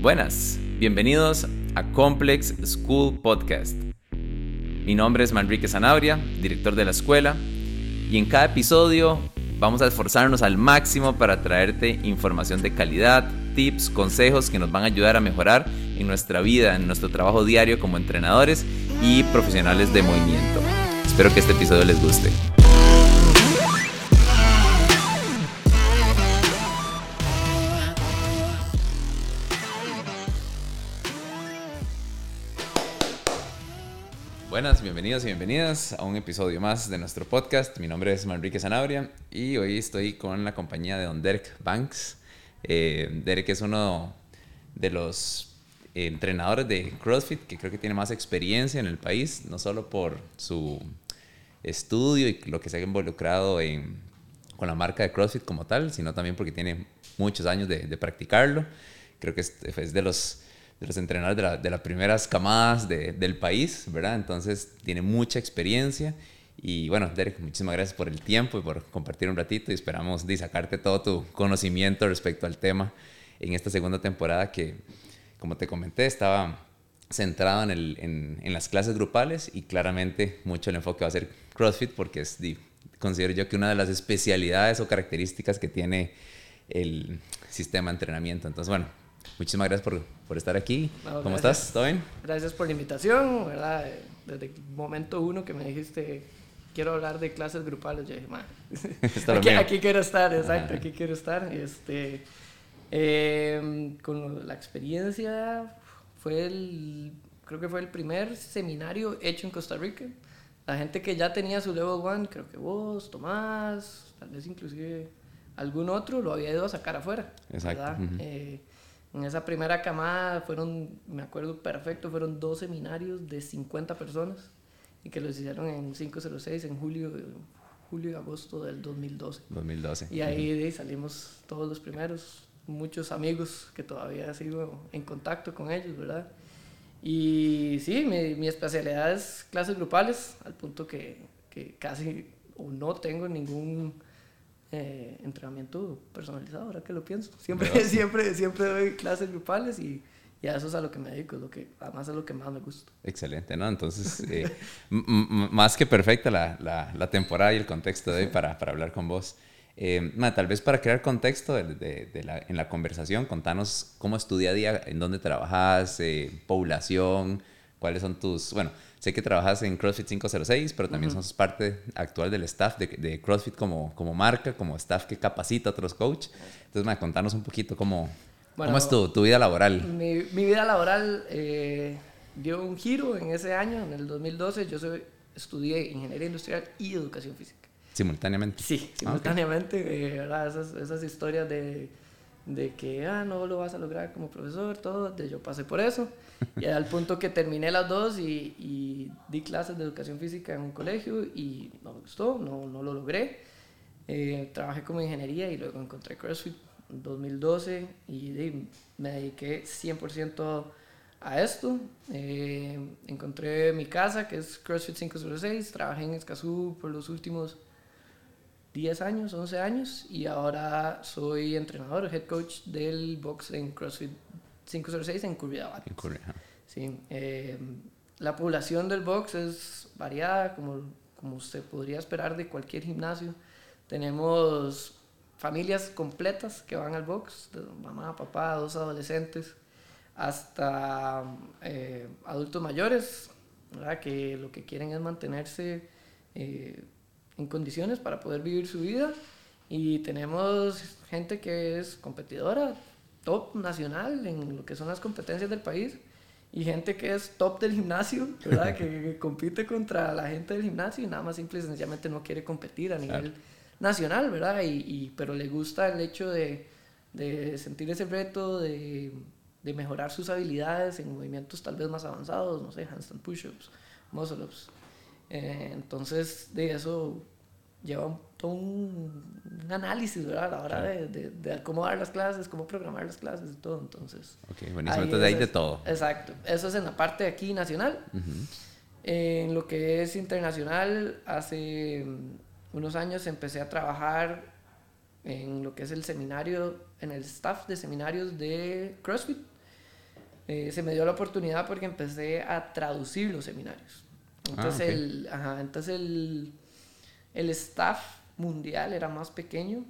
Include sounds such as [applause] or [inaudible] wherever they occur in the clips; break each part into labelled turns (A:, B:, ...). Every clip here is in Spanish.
A: Buenas, bienvenidos a Complex School Podcast. Mi nombre es Manrique Zanabria, director de la escuela, y en cada episodio vamos a esforzarnos al máximo para traerte información de calidad, tips, consejos que nos van a ayudar a mejorar en nuestra vida, en nuestro trabajo diario como entrenadores y profesionales de movimiento. Espero que este episodio les guste. Buenas, bienvenidos y bienvenidas a un episodio más de nuestro podcast. Mi nombre es Manrique Zanabria y hoy estoy con la compañía de Don Derek Banks. Eh, Derek es uno de los entrenadores de CrossFit que creo que tiene más experiencia en el país, no solo por su estudio y lo que se ha involucrado en, con la marca de CrossFit como tal, sino también porque tiene muchos años de, practicarlo. Creo que es de los de los entrenadores de, la, de las primeras camadas de, del país, ¿verdad? Entonces tiene mucha experiencia. Y bueno, Derek, muchísimas gracias por el tiempo y por compartir un ratito y esperamos de sacarte todo tu conocimiento respecto al tema en esta segunda temporada que, como te comenté, estaba centrado en, el, en, en las clases grupales y claramente mucho el enfoque va a ser CrossFit porque es, considero yo que una de las especialidades o características que tiene el sistema de entrenamiento. Entonces, bueno, muchísimas gracias por, por estar aquí. ¿Cómo gracias. estás? ¿Todo bien?
B: Gracias por la invitación, ¿verdad? Desde el momento uno que me dijiste, quiero hablar de clases grupales, yo dije, man, [laughs] [laughs] aquí, aquí, quiero estar, exacto, aquí quiero estar. Este, eh, con la experiencia, fue el, creo que fue el primer seminario hecho en Costa Rica. La gente que ya tenía su level one, creo que vos, Tomás, tal vez inclusive algún otro, lo había ido a sacar afuera. Exacto. Uh -huh. eh, en esa primera camada fueron, me acuerdo perfecto, fueron dos seminarios de 50 personas y que los hicieron en 506 en julio, julio y agosto del 2012.
A: 2012.
B: Y ahí, de ahí salimos todos los primeros, muchos amigos que todavía sigo en contacto con ellos, ¿verdad? Y sí, mi, mi especialidad es clases grupales, al punto que, que casi o no tengo ningún eh, entrenamiento personalizado, ahora que lo pienso. Siempre, [laughs] siempre, siempre doy clases grupales y, y, a eso es a lo que me dedico, es lo que, además es lo que más me gusta.
A: Excelente, ¿no? Entonces, eh, [laughs] más que perfecta la, la, la, temporada y el contexto de hoy para, para hablar con vos. Eh, ma, tal vez para crear contexto de, de, de la, en la conversación, contanos cómo es tu día a día, en dónde trabajas, eh, población, cuáles son tus, bueno, sé que trabajas en CrossFit 506, pero también uh -huh. sos parte actual del staff de, de, CrossFit como, como marca, como staff que capacita a otros coaches. Entonces, ma, contanos un poquito cómo, bueno, cómo es tu, tu, vida laboral.
B: Mi, mi vida laboral eh, dio un giro en ese año, en el 2012. Yo soy, estudié Ingeniería Industrial y Educación Física.
A: ¿Simultáneamente?
B: Sí, simultáneamente. Ah, okay. eh. Esas, esas historias de de que, ah, no lo vas a lograr como profesor, todo, de yo pasé por eso, y al [laughs] punto que terminé las dos y, y, di clases de educación física en un colegio y no me gustó, no, no lo logré. Eh, trabajé como ingeniería y luego encontré CrossFit en 2012 y me dediqué 100% a esto. Eh, encontré mi casa, que es CrossFit 506, trabajé en Escazú por los últimos 10 años, 11 años y ahora soy entrenador, head coach del box en CrossFit 506 en Curridabat. En Curridabat. Sí, eh, la población del box es variada, como, como se podría esperar de cualquier gimnasio. Tenemos familias completas que van al box, de mamá, papá, dos adolescentes, hasta eh, adultos mayores, ¿verdad? que lo que quieren es mantenerse eh, en condiciones para poder vivir su vida. Y tenemos gente que es competidora, top nacional en lo que son las competencias del país. Y gente que es top del gimnasio, ¿verdad? [laughs] que, compite contra la gente del gimnasio y nada más simple y sencillamente no quiere competir a nivel claro. nacional, ¿verdad? Y, y, pero le gusta el hecho de, de sentir ese reto, de, de, mejorar sus habilidades en movimientos tal vez más avanzados, no sé, handstand push-ups, muscle-ups. Eh, entonces, de eso lleva un, todo un, un, análisis, ¿verdad? A la hora claro. de, de, de, cómo dar las clases, cómo programar las clases y todo, entonces...
A: Ok, buenísimo, entonces ahí de todo.
B: Exacto, eso es en la parte de aquí nacional. Uh -huh. En lo que es internacional, hace unos años empecé a trabajar en lo que es el seminario, en el staff de seminarios de CrossFit. eh, se me dio la oportunidad porque empecé a traducir los seminarios.
A: Ah,
B: Entonces,
A: ok.
B: el, ajá, entonces el, el staff mundial era más pequeño.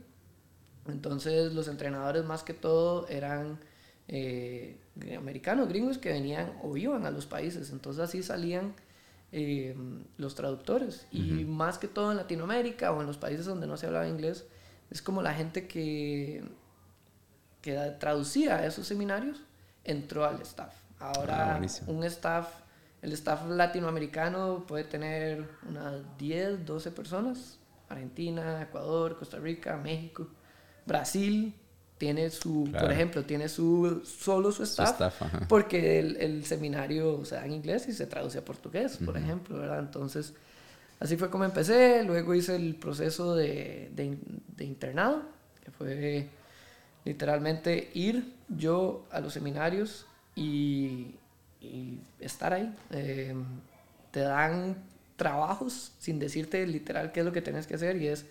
B: Entonces los entrenadores más que todo eran eh, americanos, gringos que venían o iban a los países. Entonces así salían eh, los traductores. Y más que todo en Latinoamérica o en los países donde no se hablaba inglés, es como la gente que, que traducía esos seminarios entró al staff.
A: Ah,
B: Ahora
A: buenísimo.
B: un staff, el staff latinoamericano puede tener unas 10, 12 personas. Argentina, Ecuador, Costa Rica, México, Brasil tiene su, por
A: Claro.
B: ejemplo, tiene su solo su staff,
A: staff, ajá.
B: porque el, el seminario se da en inglés y se traduce a portugués, por ejemplo, ¿verdad? Entonces, así fue como empecé, luego hice el proceso de, de, de internado, que fue literalmente ir yo a los seminarios y, y estar ahí. Eh, te dan trabajos sin decirte literal qué es lo que tienes que hacer y es,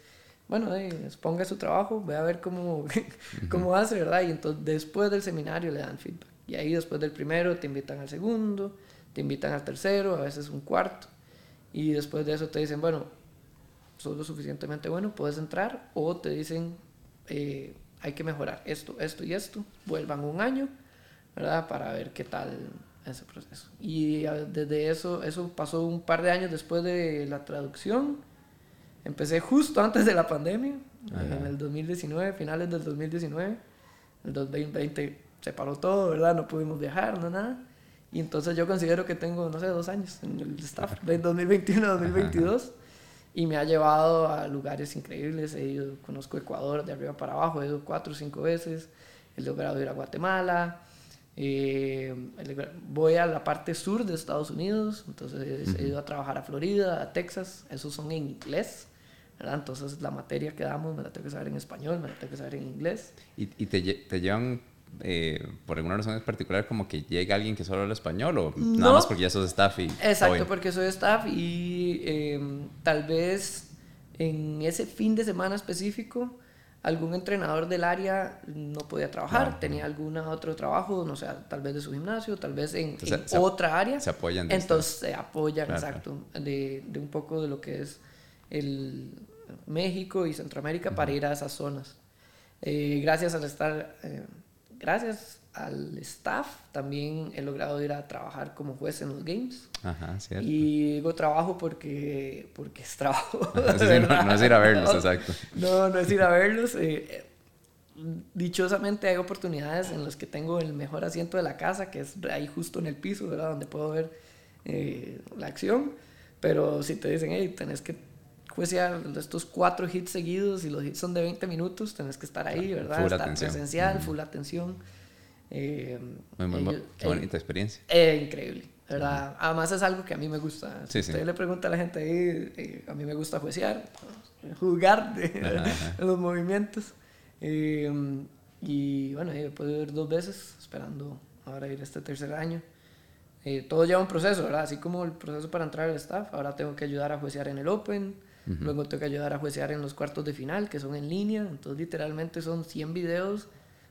B: bueno, eh, ponga su trabajo, ve a ver cómo, [laughs] cómo hace, ¿verdad? Y entonces después del seminario le dan feedback. Y ahí después del primero te invitan al segundo, te invitan al tercero, a veces un cuarto. Y después de eso te dicen, bueno, sos lo suficientemente bueno, puedes entrar. O te dicen, eh, hay que mejorar esto, esto y esto. Vuelvan un año, ¿verdad? Para ver qué tal ese proceso. Y ah, desde eso, eso pasó un par de años después de la traducción. Empecé justo antes de la pandemia,
A: Ajá.
B: en el 2019, finales del 2019. El 2020 se paró todo, ¿verdad? No pudimos viajar, no nada. Y entonces yo considero que tengo, no sé, dos años en el staff, de 2021 a 2022. Y me ha llevado a lugares increíbles. He ido, conozco Ecuador de arriba para abajo, he ido cuatro o cinco veces. He logrado ir a Guatemala. Eh, voy a la parte sur de Estados Unidos. Entonces he ido a trabajar a Florida, a Texas. Esos son en inglés. ¿verdad? Entonces la materia que damos me la tengo que saber en español, me la tengo que saber en inglés.
A: ¿Y, y te, te llevan, eh, por alguna razón en particular, como que llega alguien que solo habla español o nada
B: No.
A: más porque ya sos staff y...
B: Exacto, porque soy staff y eh, tal vez en ese fin de semana específico algún entrenador del área no podía trabajar,
A: Claro.
B: tenía algún otro trabajo, no sé, tal vez de su gimnasio, tal vez en,
A: Entonces,
B: en
A: se-
B: otra área.
A: se apoyan de
B: Entonces se apoyan,
A: Claro,
B: exacto, De, de un poco de lo que es el México y Centroamérica para ir a esas zonas. Eh, gracias al estar, eh, gracias al staff, también he logrado ir a trabajar como juez en los games.
A: Ajá, cierto.
B: Y digo trabajo porque, porque es trabajo. [laughs] [laughs]
A: Sí, sí, no, no es ir a verlos,
B: No,
A: exacto.
B: No, no es ir a verlos. eh, dichosamente hay oportunidades en las que tengo el mejor asiento de la casa, que es ahí justo en el piso, ¿verdad? Donde puedo ver eh, la acción. Pero si te dicen, hey, tenés que juecear estos cuatro hits seguidos y los hits son de 20 minutos, tenés que estar ahí, ¿verdad?
A: Full
B: estar
A: atención.
B: presencial, full atención. Eh,
A: Muy, muy,
B: ellos-
A: qué bonita experiencia.
B: eh, increíble, ¿verdad? Además es algo que a mí me gusta. Si
A: Sí, sí.
B: usted le pregunta a la gente ahí, eh, a mí me gusta juecear, jugar de,
A: Ajá, ajá. [laughs]
B: los movimientos. Eh, y bueno, he podido ir dos veces, esperando ahora ir este tercer año. Eh, todo lleva un proceso, ¿verdad? Así como el proceso para entrar al staff, ahora tengo que ayudar a juecear en el Open, luego tengo que ayudar a juecear en los cuartos de final, que son en línea, entonces literalmente son 100 videos,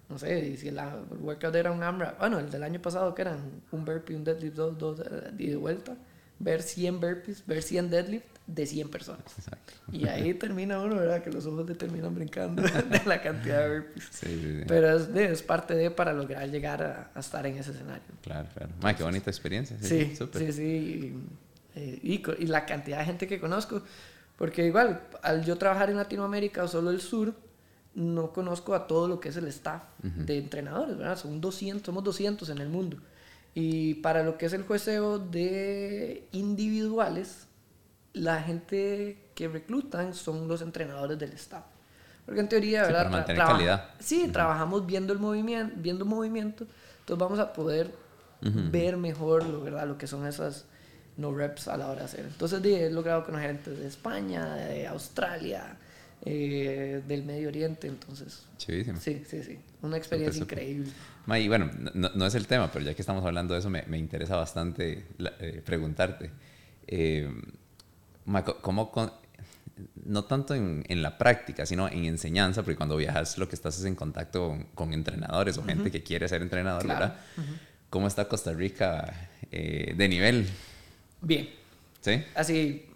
B: no sé, y si la- el workout era un AMRAP, bueno, el del año pasado que eran un burpee, un deadlift, dos, dos, eh, y de vuelta, ver 100 burpees, ver 100 deadlift de 100 personas.
A: Exacto.
B: Y ahí [laughs] termina uno, ¿verdad? Que los ojos le terminan brincando [laughs] de la cantidad de burpees.
A: Sí, sí, sí.
B: Pero es, es parte de para lograr llegar a, a estar en ese escenario.
A: Claro, claro. Ma, qué bonita experiencia. Sí,
B: Sí,
A: sí.
B: Y, eh, y y la cantidad de gente que conozco. Porque igual, al yo trabajar en Latinoamérica o solo el sur, no conozco a todo lo que es el staff de entrenadores, ¿verdad? Son 200, somos 200 en el mundo. Y para lo que es el jueceo de individuales, la gente que reclutan son los entrenadores del staff. Porque en teoría,
A: Sí,
B: ¿verdad?
A: para
B: Tra-
A: mantener
B: traba-
A: calidad.
B: Sí, trabajamos viendo el movimiento, viendo movimiento, entonces vamos a poder ver mejor lo, ¿verdad? lo que son esas no reps a la hora de hacer. Entonces he logrado conocer gente de España, de Australia, eh, del Medio Oriente, entonces
A: Chivísimo.
B: sí, sí, sí, una experiencia increíble.
A: Ma, y bueno, no, no es el tema, pero ya que estamos hablando de eso, me, me interesa bastante la- eh, preguntarte. Eh, ma, ¿cómo con- no tanto en, en la práctica, sino en enseñanza, porque cuando viajas lo que estás es en contacto con, con entrenadores o gente que quiere ser entrenador,
B: Claro.
A: ¿verdad? ¿cómo está Costa Rica eh, de nivel?
B: Bien.
A: ¿Sí?
B: Así,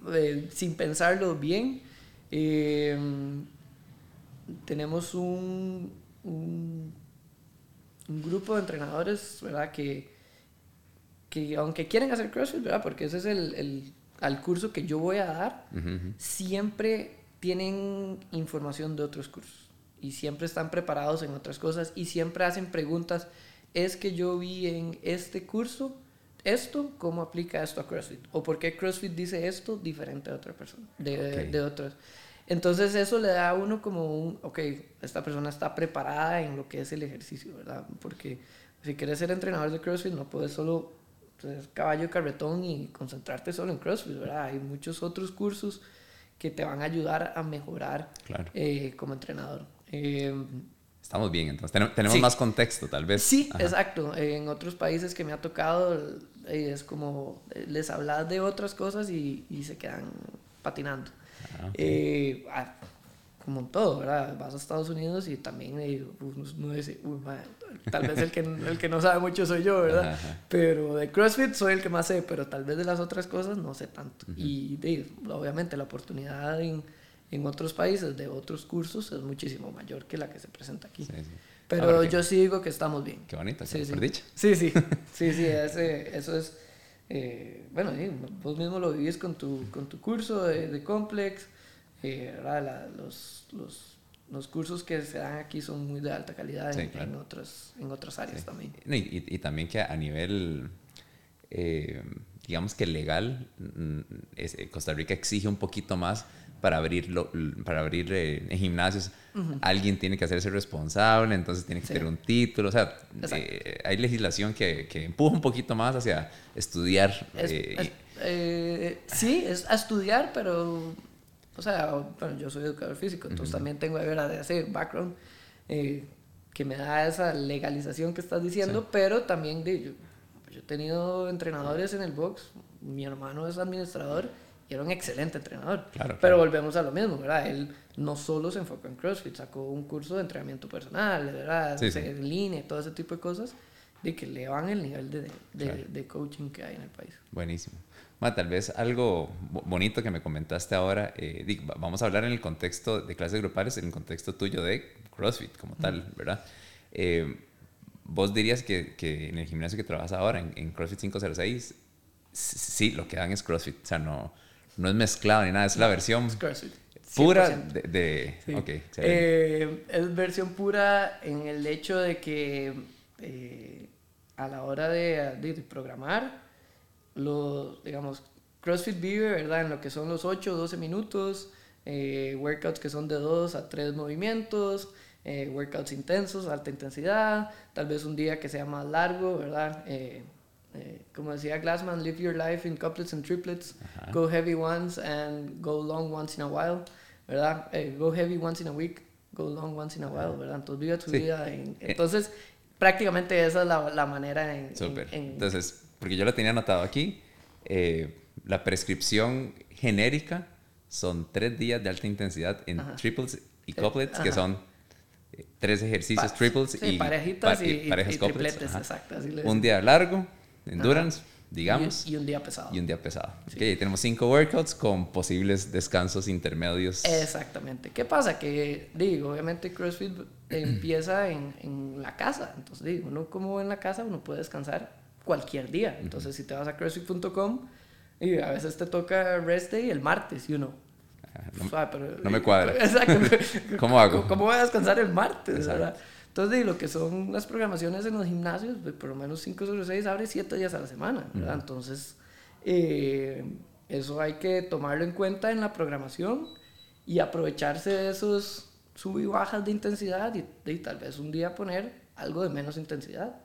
B: sin pensarlo bien, eh, tenemos un, un, un grupo de entrenadores, ¿verdad? Que, que aunque quieren hacer CrossFit, ¿verdad? Porque ese es el, el al curso que yo voy a dar, siempre tienen información de otros cursos y siempre están preparados en otras cosas y siempre hacen preguntas. Es que yo vi en este curso esto, ¿cómo aplica esto a CrossFit? ¿O por qué CrossFit dice esto diferente a otra persona, de, de otras? Entonces eso le da a uno como un, ok, esta persona está preparada en lo que es el ejercicio, ¿verdad? Porque si quieres ser entrenador de CrossFit no puedes solo ser caballo de carretón y concentrarte solo en CrossFit, ¿verdad? Hay muchos otros cursos que te van a ayudar a mejorar
A: Claro.
B: eh, como entrenador. Eh,
A: Estamos bien, entonces. Tenem- tenemos
B: Sí.
A: más contexto, tal vez.
B: Sí,
A: Ajá.
B: exacto. En otros países que me ha tocado eh, es como eh, les hablas de otras cosas y, y se quedan patinando.
A: Ah, ok.
B: Eh, ah, como en todo, ¿verdad? Vas a Estados Unidos y también eh, uno, dice, "Uy, madre, tal vez el que, [laughs] el que no sabe mucho soy yo, ¿verdad?
A: Ajá, ajá.
B: Pero de CrossFit soy el que más sé, pero tal vez de las otras cosas no sé tanto. Y de- obviamente la oportunidad en, en otros países de otros cursos es muchísimo mayor que la que se presenta aquí.
A: Sí, sí.
B: Pero
A: Ah,
B: yo sí digo que estamos bien.
A: Qué bonito,
B: Sí, sí.
A: por dicha.
B: Sí, sí, [laughs] sí, sí, ese- eso es, eh, bueno, sí, vos mismo lo vivís con tu, con tu curso de, de Complex, eh, los, los, los cursos que se dan aquí son muy de alta calidad en,
A: claro.
B: en otras, en otras áreas
A: Sí.
B: también.
A: Y, y- y también que a nivel, eh, digamos que legal, mm, eh, Costa Rica exige un poquito más para abrirlo, para abrir eh, gimnasios. Alguien tiene que hacerse responsable, entonces tiene que
B: Sí.
A: tener un título. O sea, eh, hay legislación que, que empuja un poquito más hacia estudiar.
B: Es-
A: eh,
B: es- sí, es a estudiar, pero, o sea, bueno, yo soy educador físico, entonces también tengo ¿verdad? de ese background que me da esa legalización que estás diciendo, pero también de, yo, yo he tenido entrenadores en el box, mi hermano es administrador y era un excelente entrenador,
A: Claro,
B: pero
A: claro.
B: volvemos a lo mismo, ¿verdad? Él no solo se enfocó en CrossFit, sacó un curso de entrenamiento personal, ¿verdad?
A: Sí, sí.
B: En línea, y todo ese tipo de cosas, de que le van el nivel de, de,
A: Claro.
B: de coaching que hay en el país.
A: Buenísimo. Ma, tal vez algo bo- bonito que me comentaste ahora, eh, di- va- vamos a hablar en el contexto de clases grupales, en el contexto tuyo de CrossFit como tal, ¿verdad? Eh, vos dirías que, que en el gimnasio que trabajas ahora, en, en CrossFit 506, s- sí, lo que dan es CrossFit, o sea, no, no es mezclado ni nada, es la versión pura
B: 100%.
A: de... de-
B: Sí.
A: Ok, excelente.
B: Eh, es versión pura en el hecho de que eh, a la hora de, de- de programar, los, digamos, CrossFit vive, ¿verdad? En lo que son los 8 o 12 minutos, eh, workouts que son de 2 a 3 movimientos, eh, workouts intensos, alta intensidad, tal vez un día que sea más largo, ¿verdad? Eh, eh, como decía Glassman, live your life in couplets and triplets,
A: Ajá.
B: go heavy once and go long once in a while, ¿verdad? Eh, go heavy once in a week, go long once in a while, ¿verdad? Entonces vive tu
A: Sí.
B: vida. en- entonces, prácticamente esa es la, la manera en...
A: Súper.
B: en-
A: Entonces, porque yo lo tenía anotado aquí, eh, la prescripción genérica son tres días de alta intensidad en
B: Ajá.
A: triples y
B: Eh,
A: couplets, que son eh, tres ejercicios
B: pa-
A: triples
B: sí,
A: y,
B: parejitas
A: pa-
B: y,
A: y parejas
B: y tripletes, exacto. así
A: Un día largo, endurance, digamos,
B: Y, y un día pesado.
A: y un día pesado. Ok, ahí tenemos cinco workouts con posibles descansos intermedios.
B: Exactamente. ¿Qué pasa? Que, digo, obviamente CrossFit [clears throat] empieza en, en la casa. Entonces, digo, uno como en la casa, uno puede descansar cualquier día. Entonces, si te vas a crossfit.com y a veces te toca rest day el martes y uno...
A: Ah, no-
B: "Suave, pero-
A: no me cuadra. [laughs]
B: Exacto. [laughs]
A: ¿Cómo hago?
B: ¿Cómo voy a descansar el martes?
A: Exacto.
B: verdad? Entonces, lo que son las programaciones en los gimnasios, pues, por lo menos 5 sobre 6 abre 7 días a la semana, ¿verdad? Entonces, eh, eso hay que tomarlo en cuenta en la programación y aprovecharse de esos sub y bajas de intensidad y, y tal vez un día poner algo de menos intensidad.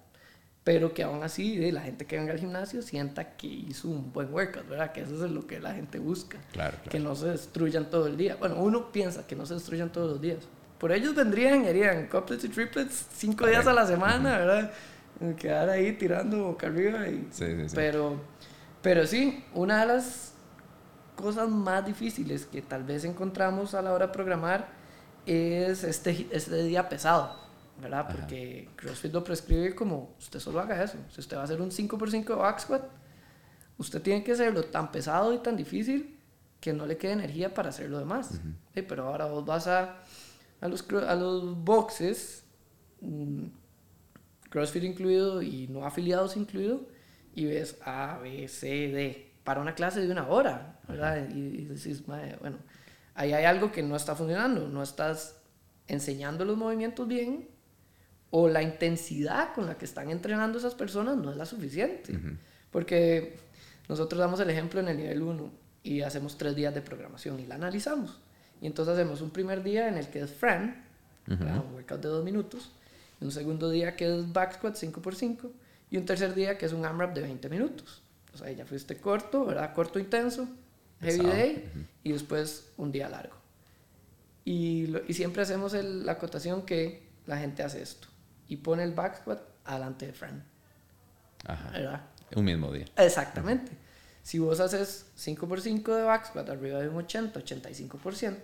B: Pero que aún así eh, la gente que venga al gimnasio sienta que hizo un buen workout, ¿verdad? Que eso es lo que la gente busca.
A: Claro,
B: Que
A: claro.
B: no se destruyan todo el día. Bueno, uno piensa que no se destruyan todos los días. Por ellos vendrían, harían couplets y triplets cinco días a la semana, ¿verdad? Quedar ahí tirando boca arriba. Y,
A: Sí, sí, sí.
B: Pero, pero sí, una de las cosas más difíciles que tal vez encontramos a la hora de programar es este, este día pesado, ¿verdad? Porque CrossFit lo prescribe como usted solo haga eso. Si usted va a hacer un 5x5 de back squat, usted tiene que hacerlo tan pesado y tan difícil que no le quede energía para hacer lo demás. pero ahora vos vas a, a, los, a los boxes, mm, CrossFit incluido y no afiliados incluido, y ves A, B, C, D, para una clase de una hora, ¿verdad? Y, y decís, bueno, ahí hay algo que no está funcionando, no estás enseñando los movimientos bien o la intensidad con la que están entrenando esas personas no es la suficiente. Porque nosotros damos el ejemplo en el nivel 1 y hacemos tres días de programación y la analizamos. Y entonces hacemos un primer día en el que es Fran, un workout de dos minutos, un segundo día que es back squat 5x5 y un tercer día que es un AMRAP de 20 minutos. O sea, ya fuiste corto, ¿verdad? Corto intenso, heavy day y después un día largo. Y, y siempre hacemos la acotación que la gente hace esto y pone el back squat adelante de Fran.
A: Ajá. ¿verdad? Un mismo día.
B: Exactamente. Si vos haces 5x5 de back squat arriba de un 80, 85%,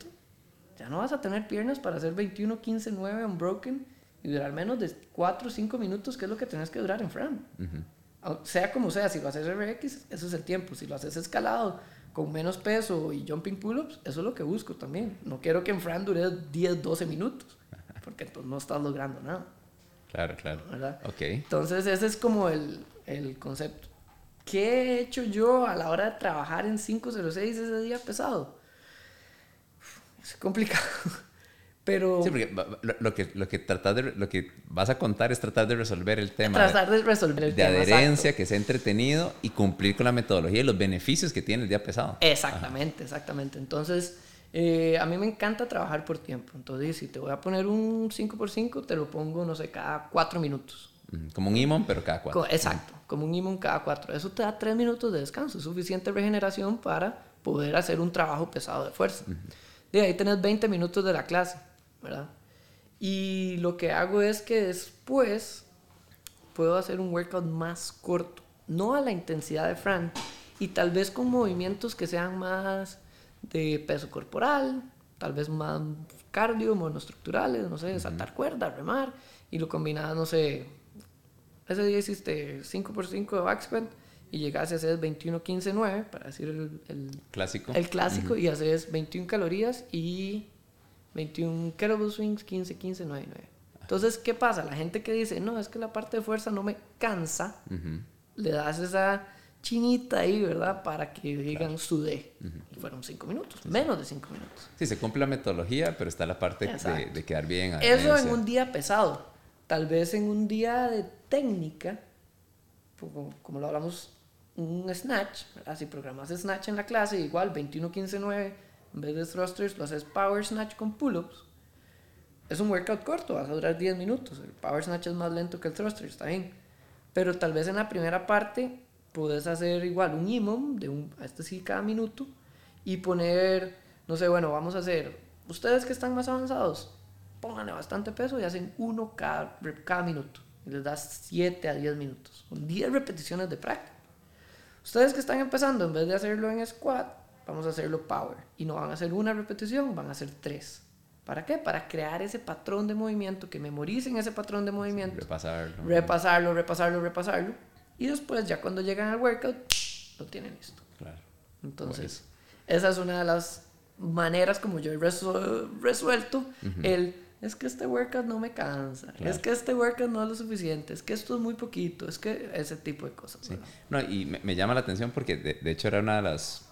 B: ya no vas a tener piernas para hacer 21, 15, 9 unbroken y durar menos de 4 o 5 minutos, que es lo que tenés que durar en Fran. Sea como sea, si lo haces RX, eso es el tiempo. Si lo haces escalado, con menos peso y jumping pull-ups, eso es lo que busco también. No quiero que en Fran dure 10, 12 minutos, porque entonces no estás logrando nada.
A: Claro, claro.
B: ¿verdad? Ok. Entonces ese es como el, el concepto. ¿Qué he hecho yo a la hora de trabajar en 506 ese día pesado? Es complicado. [laughs] Pero...
A: Sí, porque lo, que, lo, que tratas de, lo que vas a contar es tratar de resolver el tema.
B: Tratar de, resolver el
A: de adherencia, que sea entretenido y cumplir con la metodología y los beneficios que tiene el día pesado.
B: Exactamente, exactamente. Entonces, eh, a mí me encanta trabajar por tiempo. Entonces, si te voy a poner un 5x5, te lo pongo, no sé, cada 4 minutos.
A: Como un imón, pero cada 4.
B: Exacto, como un imón cada 4. Eso te da 3 minutos de descanso, suficiente regeneración para poder hacer un trabajo pesado de fuerza. De ahí tenés 20 minutos de la clase, ¿verdad? Y lo que hago es que después puedo hacer un workout más corto, no a la intensidad de Fran, y tal vez con movimientos que sean más de peso corporal, tal vez más cardio, monoestructurales, no sé, saltar cuerda, remar, y lo combinaba, no sé, ese día hiciste 5x5 de back squat y llegaste a hacer 21, 15, 9, para decir el,
A: clásico.
B: El clásico, y haces 21 calorías y 21 kettlebell swings, 15, 15, 9, 9. Entonces, ¿qué pasa? La gente que dice, no, es que la parte de fuerza no me cansa, le das esa chinita ahí, ¿verdad? Para que digan su D. Y fueron cinco minutos, menos de cinco minutos.
A: Sí, se cumple la metodología, pero está la parte de, quedar bien.
B: Eso en un día pesado. Tal vez en un día de técnica, como, lo hablamos, un snatch, ¿verdad? Si programas snatch en la clase, igual 21, 15, 9, en vez de thrusters, lo haces power snatch con pull-ups. Es un workout corto, vas a durar 10 minutos. El power snatch es más lento que el thruster, está bien. Pero tal vez en la primera parte puedes hacer igual un IMOM, de un, a este sí cada minuto, y poner, no sé, bueno, vamos a hacer, ustedes que están más avanzados, pónganle bastante peso y hacen uno cada, cada minuto. Y les das 7 a 10 minutos. Son 10 repeticiones de práctica. Ustedes que están empezando, en vez de hacerlo en squat, vamos a hacerlo power. Y no van a hacer una repetición, van a hacer tres. ¿Para qué? Para crear ese patrón de movimiento, que memoricen ese patrón de movimiento.
A: repasarlo.
B: Repasarlo, repasarlo, repasarlo y después, ya cuando llegan al workout, lo tienen listo. Claro. Entonces, esa es una de las maneras como yo he resuelto el es que este workout no me cansa, es que este workout no es lo suficiente, es que esto es muy poquito, es que ese tipo de cosas.
A: Sí. No, y me, llama la atención porque de, hecho era una de las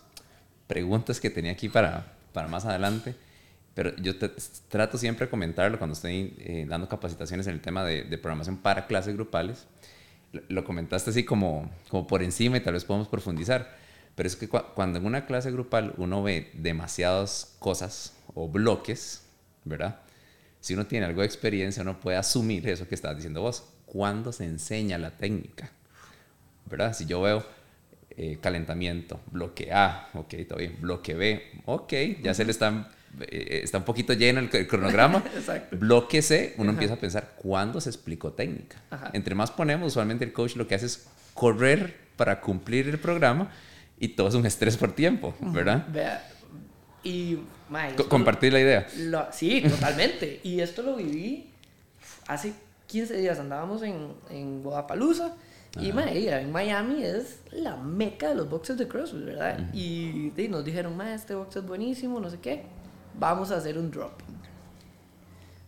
A: preguntas que tenía aquí para, para más adelante, pero yo trato siempre de comentarlo cuando estoy eh, dando capacitaciones en el tema de, de programación para clases grupales lo comentaste así como, como por encima y tal vez podemos profundizar, pero es que cuando en una clase grupal uno ve demasiadas cosas o bloques, ¿verdad? Si uno tiene algo de experiencia, uno puede asumir eso que estás diciendo vos. ¿Cuándo se enseña la técnica? ¿Verdad? Si yo veo eh, calentamiento, bloque A, ok, todo bien, bloque B, ok, ya se le están eh, está un poquito lleno el, cronograma. [laughs] Bloque C, uno empieza a pensar, ¿cuándo se explicó técnica? Entre más ponemos, usualmente el coach lo que hace es correr para cumplir el programa y todo es un estrés por tiempo, ¿verdad?
B: Y
A: compartir la idea.
B: sí, [laughs] totalmente. y esto lo viví hace 15 días andábamos en, en Guadalajara y mae, en Miami es la meca de los boxes de CrossFit, ¿verdad? Y y nos dijeron, mae, este box es buenísimo, no sé qué, vamos a hacer un dropping.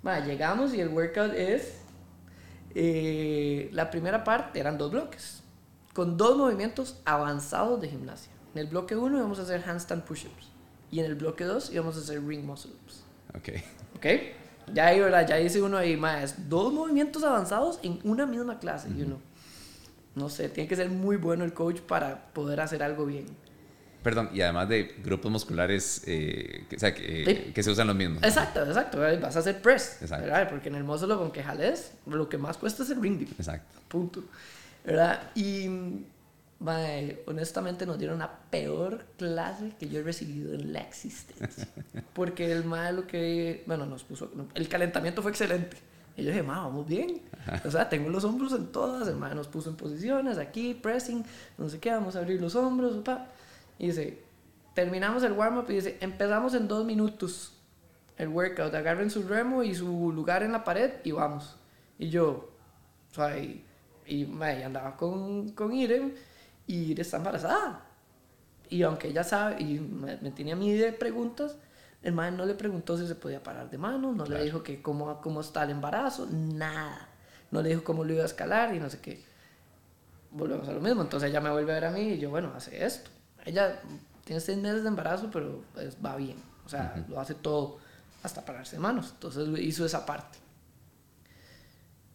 B: Mae, llegamos y el workout es, eh, la primera parte eran dos bloques, con dos movimientos avanzados de gimnasia. En el bloque 1 íbamos a hacer handstand push-ups y en el bloque 2 íbamos a hacer ring muscle ups.
A: Ok.
B: ¿Ok? Ya ahí, ¿verdad? Ya dice uno ahí, más dos movimientos avanzados en una misma clase. Y uno, no sé, tiene que ser muy bueno el coach para poder hacer algo bien.
A: Perdón, y además de grupos musculares eh, que, o sea, que,
B: Sí.
A: que se usan los mismos.
B: Exacto, exacto. ¿verdad? Vas a hacer press.
A: Exacto.
B: ¿verdad? Porque en el muscle up, aunque jales, lo que más cuesta es el ring dip.
A: Exacto.
B: Punto. ¿Verdad? Y, mae, honestamente, nos dieron la peor clase que yo he recibido en la existencia. [laughs] Porque el mae lo que, bueno, nos puso, el calentamiento fue excelente. Y yo dije, ma, vamos bien. O sea, tengo los hombros en todas. El mae nos puso en posiciones, aquí, pressing, no sé qué, vamos a abrir los hombros, pa. Y dice, terminamos el warm-up y dice, empezamos en dos minutos el workout. Agarren su remo y su lugar en la pared y vamos. Y yo, o sea, y, y mae, andaba con, con Irene y Irene está embarazada. Y aunque ella sabe, y me, me tenía a mí de preguntas, el mae no le preguntó si se podía parar de mano, no
A: Claro.
B: le dijo que cómo, cómo está el embarazo, nada. No le dijo cómo lo iba a escalar y no sé qué. Volvemos a lo mismo, entonces ella me vuelve a ver a mí y yo, bueno, hace esto. Ella tiene seis meses de embarazo, pero pues, va bien. O sea, lo hace todo hasta pararse de manos. Entonces hizo esa parte.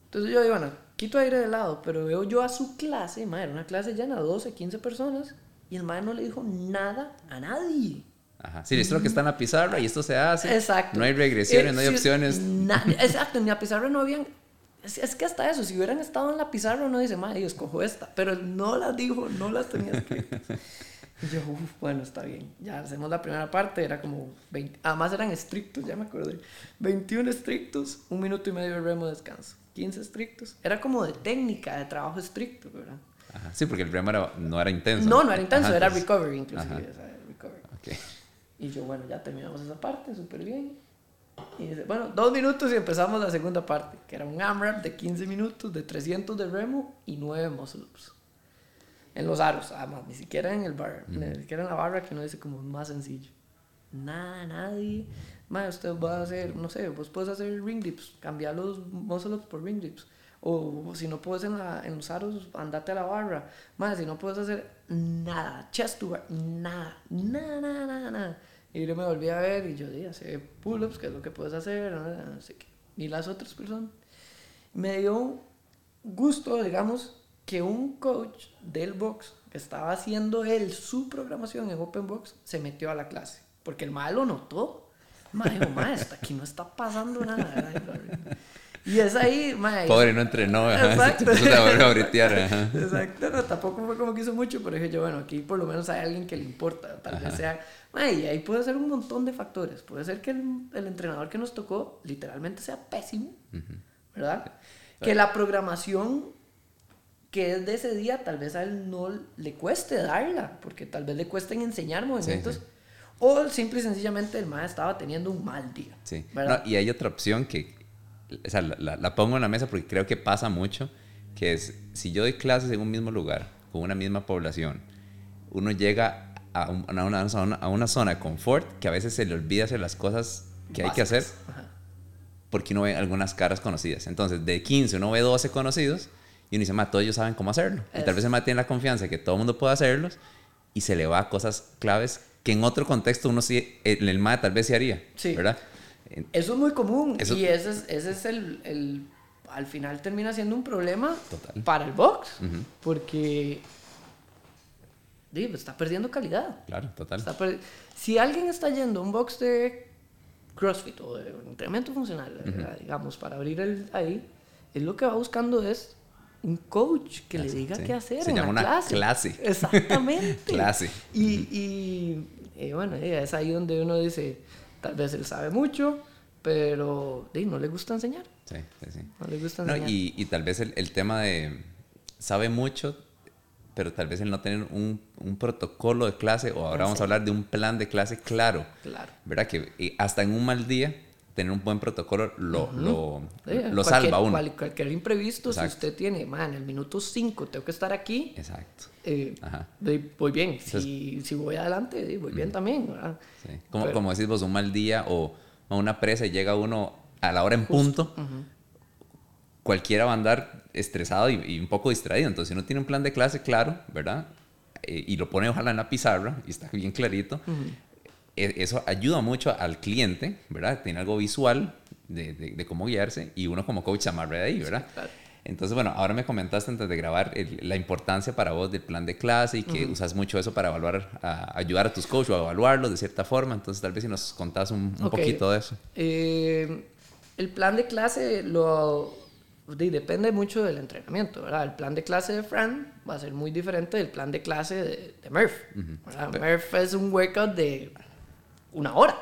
B: Entonces yo digo, bueno, quito aire de lado, pero veo yo a su clase, madre, una clase llena de 12, 15 personas, y el madre no le dijo nada a nadie.
A: Ajá. Sí, esto es lo que está en la pizarra y esto se hace.
B: Exacto.
A: No hay regresiones,
B: Eh,
A: no hay
B: sí,
A: opciones.
B: na- [laughs] exacto, en la pizarra no habían. Es, es que hasta eso, si hubieran estado en la pizarra, uno dice, madre, yo escojo esta. Pero no las dijo, no las tenía escritas. Y yo, "Uf, bueno, está bien. Ya hacemos la primera parte, era como 20. Además eran estrictos, ya me acordé. 21 estrictos, un minuto y medio de remo de descanso. 15 estrictos. Era como de técnica, de trabajo estricto, ¿verdad?
A: Ajá. Sí, porque el era- no era intenso.
B: No, no era intenso,
A: Ajá,
B: era recovery, inclusive. O sea, recovery.
A: Ok.
B: Y yo, bueno, ya terminamos esa parte, súper bien. Y dice, bueno, dos minutos y empezamos la segunda parte, que era un AMRAP de 15 minutos, de 300 de remo y 9 muscle ups. En los aros, además, ni siquiera en el bar, ni siquiera en la barra, que uno dice como más sencillo. Nada, nadie. Más, usted va a hacer, no sé, vos puedes hacer ring dips, cambiar los muscle ups por ring dips. O si no puedes en, la- en los aros, andate a la barra. Más, si no puedes hacer nada, chest to bar, nada, nada, nada, nada. Y yo me volví a ver y yo dije, hacer pull-ups, que es lo que puedes hacer, no, sé qué. Y las otras personas. Me dio gusto, digamos, que un coach del box que estaba haciendo él su programación en Open Box se metió a la clase. Porque el mae lo notó. Mae, hasta aquí no está pasando nada. Y es ahí, mae.
A: Pobre, no entrenó. ajá.
B: Exacto.
A: Se a bretear. ajá.
B: Exacto, no, tampoco fue como que hizo mucho, pero dije yo, bueno, aquí por lo menos hay alguien que le importa, tal vez sea, Mae, y ahí puede ser un montón de factores, puede ser que el, el entrenador que nos tocó literalmente sea pésimo, ¿verdad? Que la programación que es de ese día, tal vez a él no le cueste darla, porque tal vez le cuesten enseñar movimientos,
A: sí.
B: O simple y sencillamente el maestro estaba teniendo un mal día,
A: Sí. No, y hay otra opción que, o sea, la, la- la pongo en la mesa porque creo que pasa mucho, que es, si yo doy clases en un mismo lugar, con una misma población, uno llega a, un- a una, zona, a una zona de confort que a veces se le olvida hacer las cosas que hay que hacer
B: Ajá.
A: porque uno ve algunas caras conocidas. Entonces, de 15 uno ve 12 conocidos y uno dice, ma, todos ellos saben cómo hacerlo. Y tal
B: Es-
A: vez el ma tiene la confianza de que todo el mundo puede hacerlos y se le va a cosas claves que en otro contexto uno sí, el, el tal vez sí haría,
B: Sí.
A: ¿verdad?
B: Eso es muy común
A: Eso-
B: y ese es, ese es el, el- Al final termina siendo un problema
A: Total.
B: para el box. Porque. digo, está perdiendo calidad.
A: Claro, total.
B: Per- Si alguien está yendo a un box de CrossFit o de entrenamiento funcional, digamos, para abrir el, ahí, él lo que va buscando es un coach que le diga
A: sí.
B: qué hacer
A: Se llama
B: la
A: una
B: clase.
A: clase. [laughs]
B: Exactamente.
A: Clase.
B: Y, y, y bueno, es ahí donde uno dice, tal vez él sabe mucho, pero no le gusta enseñar.
A: Sí, sí, sí.
B: No le gusta
A: No,
B: enseñar.
A: y, y tal vez el, el tema de sabe mucho, pero tal vez el no tener un, un protocolo de clase, o ahora vamos a hablar de un plan de clase claro,
B: Claro.
A: ¿verdad? Que eh, hasta en un mal día tener un buen protocolo lo, lo,
B: Sí,
A: lo
B: cualquier-
A: salva a uno.
B: cual- cualquier imprevisto,
A: Exacto.
B: si usted tiene, man, el minuto 5 tengo que estar aquí,
A: Exacto.
B: eh,
A: Ajá.
B: voy bien. Si, si voy adelante, de- voy bien también. ¿verdad?
A: Sí. Como,
B: Pero-
A: como decís vos, un mal día o, una presa y llega uno a la hora en punto, cualquiera va a andar estresado y, y un poco distraído. Entonces, si uno tiene un plan de clase claro, ¿verdad? Eh, y lo pone ojalá en la pizarra y está bien clarito, eso ayuda mucho al cliente, ¿verdad? Tiene algo visual de, de- de cómo guiarse y uno como coach se amarra de ahí, ¿verdad?
B: claro.
A: Entonces, bueno, ahora me comentaste antes de grabar el- la importancia para vos del plan de clase y que usas mucho eso para evaluar, a, ayudar a tus coaches o a evaluarlos de cierta forma. Entonces, tal vez si nos contás un, un
B: Ok.
A: poquito de eso.
B: Eh, el plan de clase lo de- depende mucho del entrenamiento, ¿verdad? El plan de clase de Fran va a ser muy diferente del plan de clase de, de Murph. ¿verdad? Murph es un workout de una hora.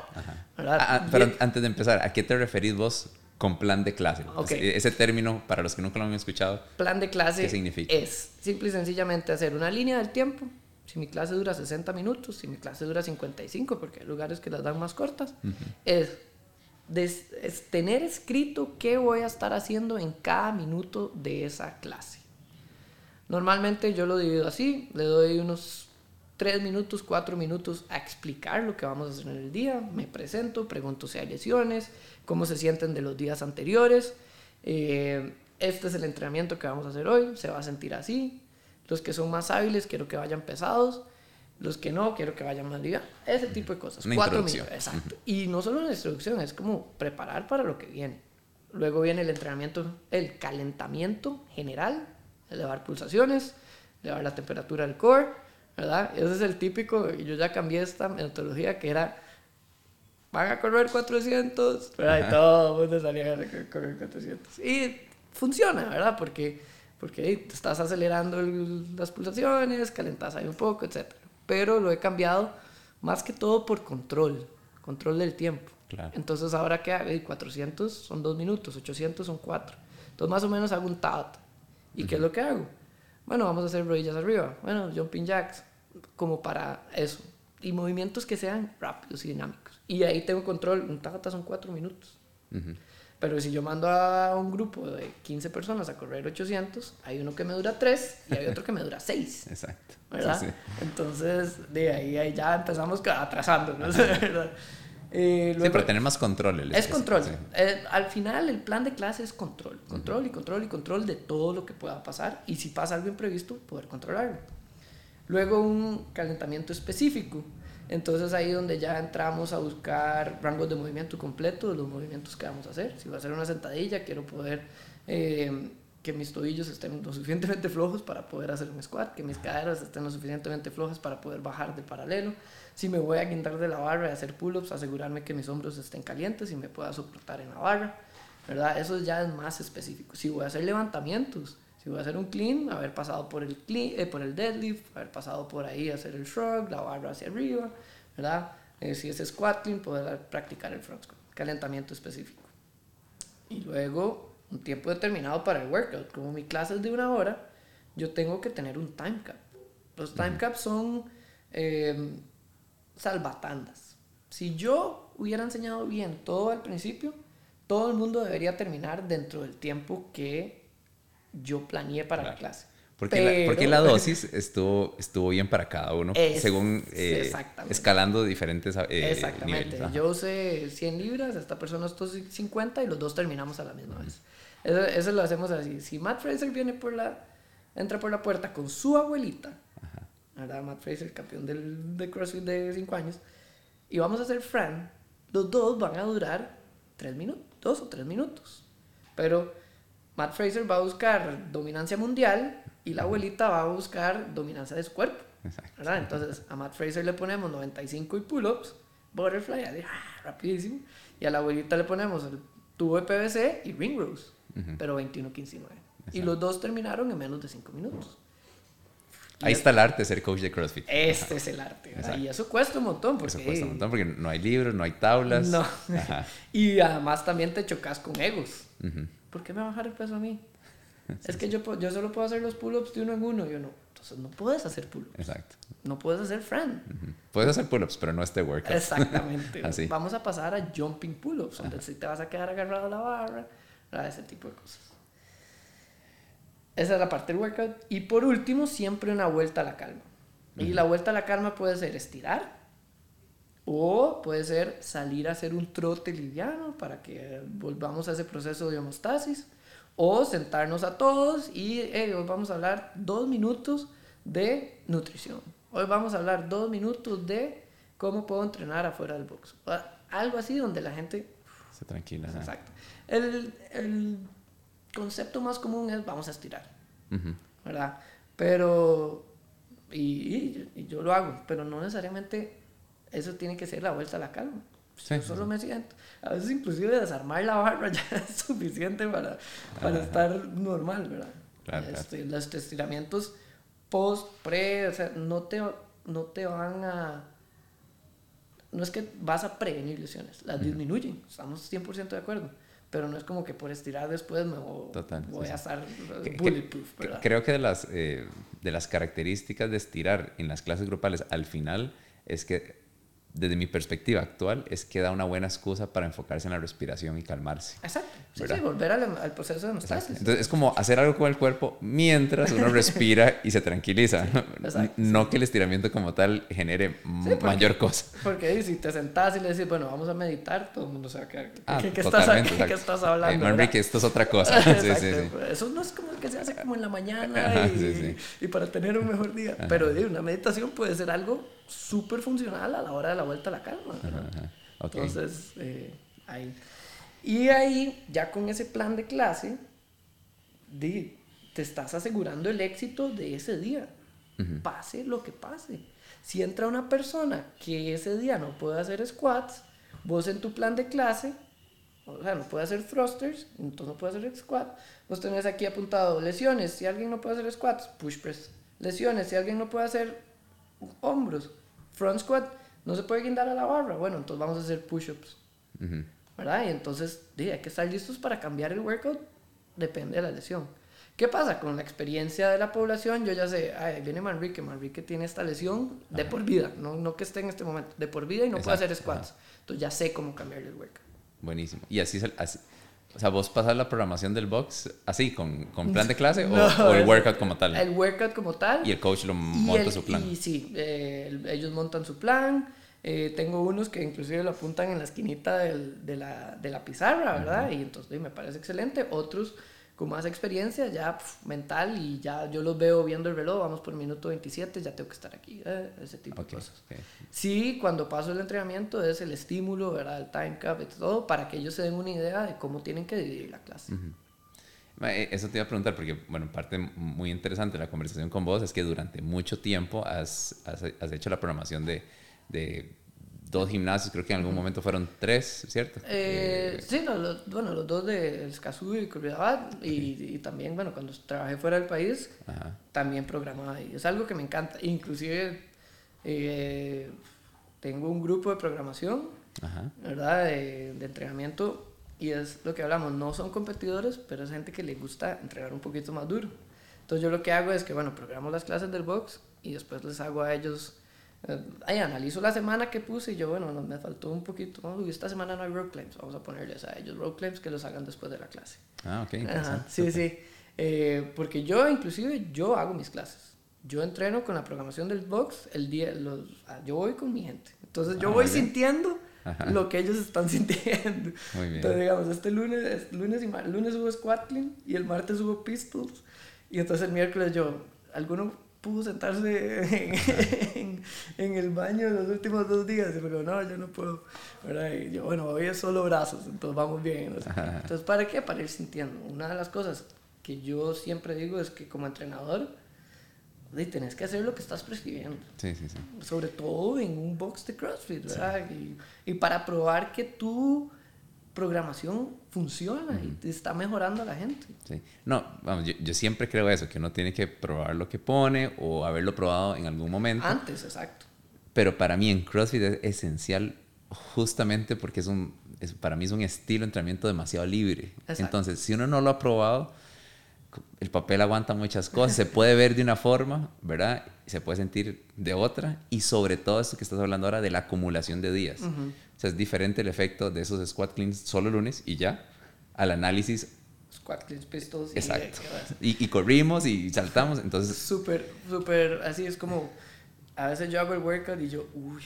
A: Ah, ah, pero antes de empezar, ¿a qué te referís vos con plan de clase?
B: Ok.
A: Ese- Ese término, para los que nunca lo han escuchado.
B: plan de clase
A: ¿Qué significa?
B: es simple y sencillamente hacer una línea del tiempo. Si mi clase dura 60 minutos, si mi clase dura 55, porque hay lugares que las dan más cortas, es, des- es tener escrito qué voy a estar haciendo en cada minuto de esa clase. Normalmente yo lo divido así, le doy unos 3 minutos, 4 minutos a explicar lo que vamos a hacer en el día, me presento, pregunto si hay lesiones, cómo se sienten de los días anteriores, eh, este es el entrenamiento que vamos a hacer hoy, se va a sentir así, los que son más hábiles quiero que vayan pesados, los que no quiero que vayan más livianos, ese tipo de cosas.
A: Una
B: Cuatro minutos, exacto. Y no solo una introducción, es como preparar para lo que viene. Luego viene el entrenamiento, el calentamiento general, elevar pulsaciones, elevar la temperatura del core, ¿verdad? Ese es el típico, y yo ya cambié esta metodología que era, van a correr 400, ¿verdad? Y todo el mundo salía a correr 400. Y funciona, ¿verdad? Porque, porque hey, te estás acelerando el- las pulsaciones, calentas ahí un poco, etc. Pero lo he cambiado más que todo por control, control del tiempo.
A: Claro.
B: Entonces ahora que hago 400 son 2 minutos, 800 son 4. Entonces más o menos hago un tabata. ¿Y qué es lo que hago? Bueno, vamos a hacer rodillas arriba. Bueno, jumping jacks, como para eso. Y movimientos que sean rápidos y dinámicos. Y ahí tengo control. Un tabata son 4 minutos. Pero si yo mando a un grupo de 15 personas a correr 800, hay uno que me dura 3 y hay otro que me dura 6. [laughs]
A: Exacto.
B: ¿verdad?
A: Sí, sí.
B: Entonces, de ahí, ahí ya empezamos atrasándonos, [laughs] ¿verdad? Eh,
A: Sí, para tener más control. el-
B: es control.
A: sí.
B: Eh, al final, el plan de clase es control. Control y control y control de todo lo que pueda pasar. Y si pasa algo imprevisto, poder controlarlo. Luego, un calentamiento específico. Entonces, ahí donde ya entramos a buscar rangos de movimiento completo de los movimientos que vamos a hacer. Si voy a hacer una sentadilla, quiero poder eh, que mis tobillos estén lo suficientemente [laughs] flojos para poder hacer un squat, que mis caderas estén lo suficientemente flojas para poder bajar de paralelo. Si me voy a guindar de la barra y hacer pull-ups, asegurarme que mis hombros estén calientes y me pueda soportar en la barra. ¿verdad? Eso ya es más específico. Si voy a hacer levantamientos, si voy a hacer un clean, haber pasado por el, clean, eh, por el deadlift, haber pasado por ahí, hacer el shrug, la barra hacia arriba, ¿verdad? Eh, si es squat clean, poder practicar el front squat, calentamiento específico. Y luego un tiempo determinado para el workout. Como mi clase es de una hora, yo tengo que tener un time cap. Los time caps son eh, salvatandas. Si yo hubiera enseñado bien todo al principio, todo el mundo debería terminar dentro del tiempo que yo planeé para la
A: Claro.
B: clase.
A: Porque, la, porque
B: Pero-
A: la dosis estuvo, estuvo bien para cada uno,
B: Es-
A: según eh, escalando diferentes eh,
B: Exactamente.
A: niveles.
B: Yo usé 100 libras, esta persona usó 50 y los dos terminamos a la misma vez. Eso, eso lo hacemos así. Si Matt Fraser viene por la, entra por la puerta con su abuelita, ¿verdad? Matt Fraser, campeón del, de CrossFit de 5 años, y vamos a hacer Fran, los dos van a durar 3 minutos, 2 o 3 minutos. Pero Matt Fraser va a buscar dominancia mundial y la abuelita va a buscar dominancia de su cuerpo. ¿verdad? Entonces a Matt Fraser le ponemos 95 y pull-ups, butterfly, ah, rapidísimo. Y a la abuelita le ponemos el tubo de PVC y ring rows, pero 21, 15 y 9. Y los dos terminaron en menos de 5 minutos.
A: Ahí está el arte de ser coach de CrossFit.
B: Este es el arte. Y eso cuesta un montón. Porque,
A: Eso cuesta un montón porque no hay libros, no hay tablas.
B: No.
A: Ajá. [laughs]
B: y además también te chocas con egos.
A: Ujú.
B: ¿Por qué me va a bajar el peso a mí? [laughs] Es que yo, yo solo puedo hacer los pull-ups de uno en uno. Yo no. Entonces no puedes hacer pull-ups.
A: Exacto.
B: No puedes hacer friend.
A: Puedes hacer pull-ups, pero no este workout.
B: Exactamente. [laughs]
A: Así.
B: Vamos a pasar a jumping pull-ups, donde sí te vas a quedar agarrado a la barra, ¿verdad? ese tipo de cosas. Esa es la parte del workout. Y por último, siempre una vuelta a la calma. Y la vuelta a la calma puede ser estirar o puede ser salir a hacer un trote liviano para que volvamos a ese proceso de homeostasis o sentarnos a todos y hey, hoy vamos a hablar dos minutos de nutrición. Hoy vamos a hablar dos minutos de cómo puedo entrenar afuera del box. Algo así donde la gente...
A: Se tranquila.
B: Exacto. El, el, concepto más común es vamos a estirar,
A: Ujú.
B: ¿verdad? Pero... Y, y- yo lo hago, pero no necesariamente eso tiene que ser la vuelta a la calma.
A: Sí,
B: Yo solo
A: sí.
B: me siento. A veces inclusive desarmar la barra [laughs] ya es suficiente para, para
A: Ajá.
B: estar normal, ¿verdad?
A: Claro, claro.
B: Este, Los estiramientos post, pre, o sea, no te, no te van a... No es que vas a prevenir lesiones, las disminuyen, estamos 100% de acuerdo. Pero no es como que por estirar después me voy, voy
A: sí.
B: a estar bulletproof, ¿verdad?
A: Creo que de las, eh, de las características de estirar en las clases grupales al final es que, desde mi perspectiva actual, es que da una buena excusa para enfocarse en la respiración y calmarse.
B: Exacto. Sí, sí, volver al, al proceso de hemostasis.
A: Entonces es como hacer algo con el cuerpo mientras uno respira [laughs] y se tranquiliza.
B: exacto,
A: no que el estiramiento como tal genere
B: porque-
A: mayor cosa.
B: Porque si te sentás y le decís, bueno, vamos a meditar, todo el mundo se va a quedar.
A: Ah,
B: ¿Qué, qué estás, ¿qué,
A: exacto.
B: estás hablando?
A: Eh,
B: verdad?
A: Manrique, esto es otra cosa. [laughs] sí, sí, sí.
B: Eso no es como que se hace como en la mañana [laughs]
A: Ajá,
B: y,
A: sí, sí.
B: y para tener un mejor día. Pero eh, una meditación puede ser algo súper funcional a la hora de la vuelta a la calma.
A: Ajá, ajá.
B: Entonces, eh, ahí. Y ahí, ya con ese plan de clase, di, te estás asegurando el éxito de ese día. Pase lo que pase. Si entra una persona que ese día no puede hacer squats, vos en tu plan de clase, o sea, no puede hacer thrusters, entonces no puede hacer squat. Vos tenés aquí apuntado lesiones, si alguien no puede hacer squats, push press. Lesiones, si alguien no puede hacer hombros, front squat, no se puede guindar a la barra, bueno, entonces vamos a hacer push-ups.
A: Ujú.
B: ¿verdad? Y entonces di, hay que estar listos para cambiar el workout, depende de la lesión. ¿Qué pasa? Con la experiencia de la población, yo ya sé, ay, viene Manrique, Manrique tiene esta lesión de por vida, no, no que esté en este momento, de por vida y no puede
A: Exacto,
B: hacer squats. Entonces ya sé cómo cambiarle el workout.
A: Buenísimo. Y así, así- o sea, vos pasas la programación del box así, con, con plan de [laughs] clase o,
B: No,
A: o el
B: es-
A: workout como tal.
B: El workout como tal.
A: y el coach lo
B: Y
A: monta
B: el-
A: su plan.
B: Y sí, eh, el- ellos montan su plan. eh, tengo unos que inclusive lo apuntan en la esquinita del- de, la, de la pizarra, ¿verdad? Y entonces sí, me parece excelente. Otros con más experiencia, ya pf, mental, y ya yo los veo viendo el reloj, vamos por minuto 27, ya tengo que estar aquí, eh, ese tipo
A: Ok,
B: de cosas.
A: ok.
B: Sí, cuando paso el entrenamiento es el estímulo, ¿verdad? El time cap y todo, para que ellos se den una idea de cómo tienen que dividir la clase.
A: Ma, eh, Eso te iba a preguntar porque, bueno, parte muy interesante de la conversación con vos es que durante mucho tiempo has, has, has hecho la programación de, de dos gimnasios, creo que en algún momento fueron tres, ¿cierto?
B: Eh, sí, no, los, bueno, los dos de Escazú y Curridabat y, y también, bueno, cuando trabajé fuera del país,
A: Ajá.
B: también programaba ahí. Es algo que me encanta. Inclusive eh, tengo un grupo de programación,
A: Ajá.
B: ¿verdad? De, de entrenamiento y es lo que hablamos, no son competidores, pero es gente que le gusta entrenar un poquito más duro. Entonces yo lo que hago es que, bueno, programo las clases del box y después les hago a ellos, eh, ahí analizo la semana que puse y yo, bueno, no, me faltó un poquito. Uy, esta semana no hay road claims, vamos a ponerles a ellos road claims que los hagan después de la clase.
A: Ah, ok,
B: Ajá, sí, sí. Eh, porque yo, inclusive, yo hago mis clases. Yo entreno con la programación del box el día, los, ah, yo voy con mi gente. Entonces yo
A: Ah,
B: voy
A: bien.
B: sintiendo
A: Ajá.
B: lo que ellos están [laughs] sintiendo.
A: Muy bien.
B: Entonces, digamos, este lunes, este lunes, y lunes hubo squat clean y el martes hubo pistols. Y entonces el miércoles yo, ¿alguno pudo sentarse en, [laughs] en- en el baño los últimos dos días? Y me dijo, no, yo no puedo. ¿verdad? Y yo, bueno, hoy es solo brazos, entonces vamos bien. no sé. Entonces, ¿para qué? Para ir sintiendo. Una de las cosas que yo siempre digo es que como entrenador, tenés que hacer lo que estás prescribiendo
A: Sí, sí, sí.
B: sobre todo en un box de CrossFit, ¿verdad? Y, y para probar que tu programación funciona y está mejorando a la gente.
A: Sí. No, vamos, yo, yo siempre creo eso, que uno tiene que probar lo que pone o haberlo probado en algún momento.
B: Antes, exacto.
A: Pero para mí en CrossFit es esencial justamente porque es un, es- para mí es un estilo de entrenamiento demasiado libre.
B: Exacto.
A: Entonces, si uno no lo ha probado, el papel aguanta muchas cosas, se puede ver de una forma, ¿verdad? Se puede sentir de otra y sobre todo esto que estás hablando ahora de la acumulación de días. O sea, es diferente el efecto de esos squat cleans solo lunes y ya al análisis.
B: Squat cleans, pistols.
A: Y, Exacto. Y, y, corrimos y saltamos, entonces...
B: Súper, súper, así es como, a veces yo hago el workout y yo, uy,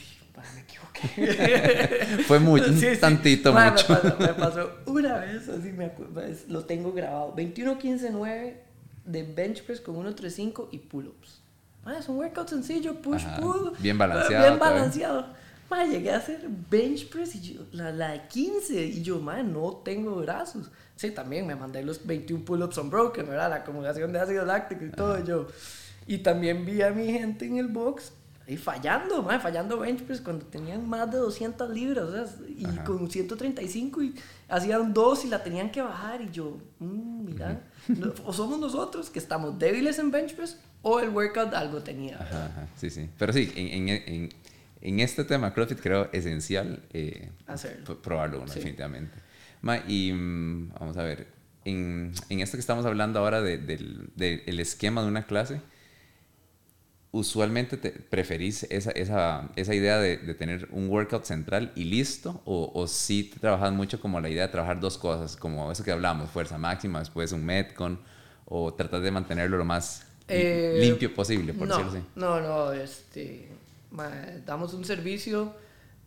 B: me equivoqué. [laughs]
A: Fue mucho, un tantito mucho.
B: Me pasó, [laughs] una vez, así me pues, lo tengo grabado. 21-15-9 de bench press con 1-3-5 y pull-ups. es un workout sencillo, push, pull.
A: Bien balanceado.
B: Bien balanceado. Ma, llegué a hacer bench press y yo, la, la de 15 y yo, ma, no tengo brazos. Sí, también me mandé los 21 pull-ups unbroken, ¿verdad? La acumulación de ácido láctico y todo. Yo. Y también vi a mi gente en el box y fallando, fallando bench press cuando tenían más de 200 libras, o sea, y con 135 y hacían dos y la tenían que bajar y yo, mmm, mira, o somos nosotros que estamos débiles en bench press o el workout algo tenía.
A: Ajá, sí, sí, pero sí, en, en, en, este tema CrossFit creo esencial eh, probarlo, definitivamente. y mm, vamos a ver, en, en esto que estamos hablando ahora del de, el esquema de una clase, usualmente te preferís esa, esa, esa idea de, de, tener un workout central y listo? ¿O, o sí te trabajas mucho como la idea de trabajar dos cosas, como eso que hablamos, fuerza máxima, después un Metcon, o tratas de mantenerlo lo más eh, limpio posible, por
B: no,
A: decirlo así?
B: No, no, este, damos un servicio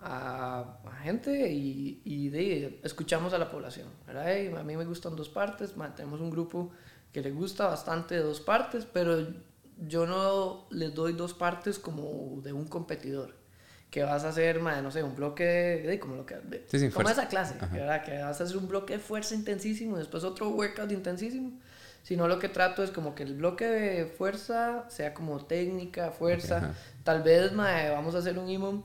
B: a, gente y, y de, escuchamos a la población. ¿verdad? a mí me gustan dos partes, tenemos un grupo que le gusta bastante dos partes, pero yo no les doy dos partes como de un competidor. Que vas a hacer, no sé, un bloque de, como lo que sí, como esa clase, ¿verdad? Que vas a hacer un bloque de fuerza intensísimo después otro workout intensísimo. Sino lo que trato es como que el bloque de fuerza sea como técnica, fuerza. Tal vez vamos a hacer un IMOM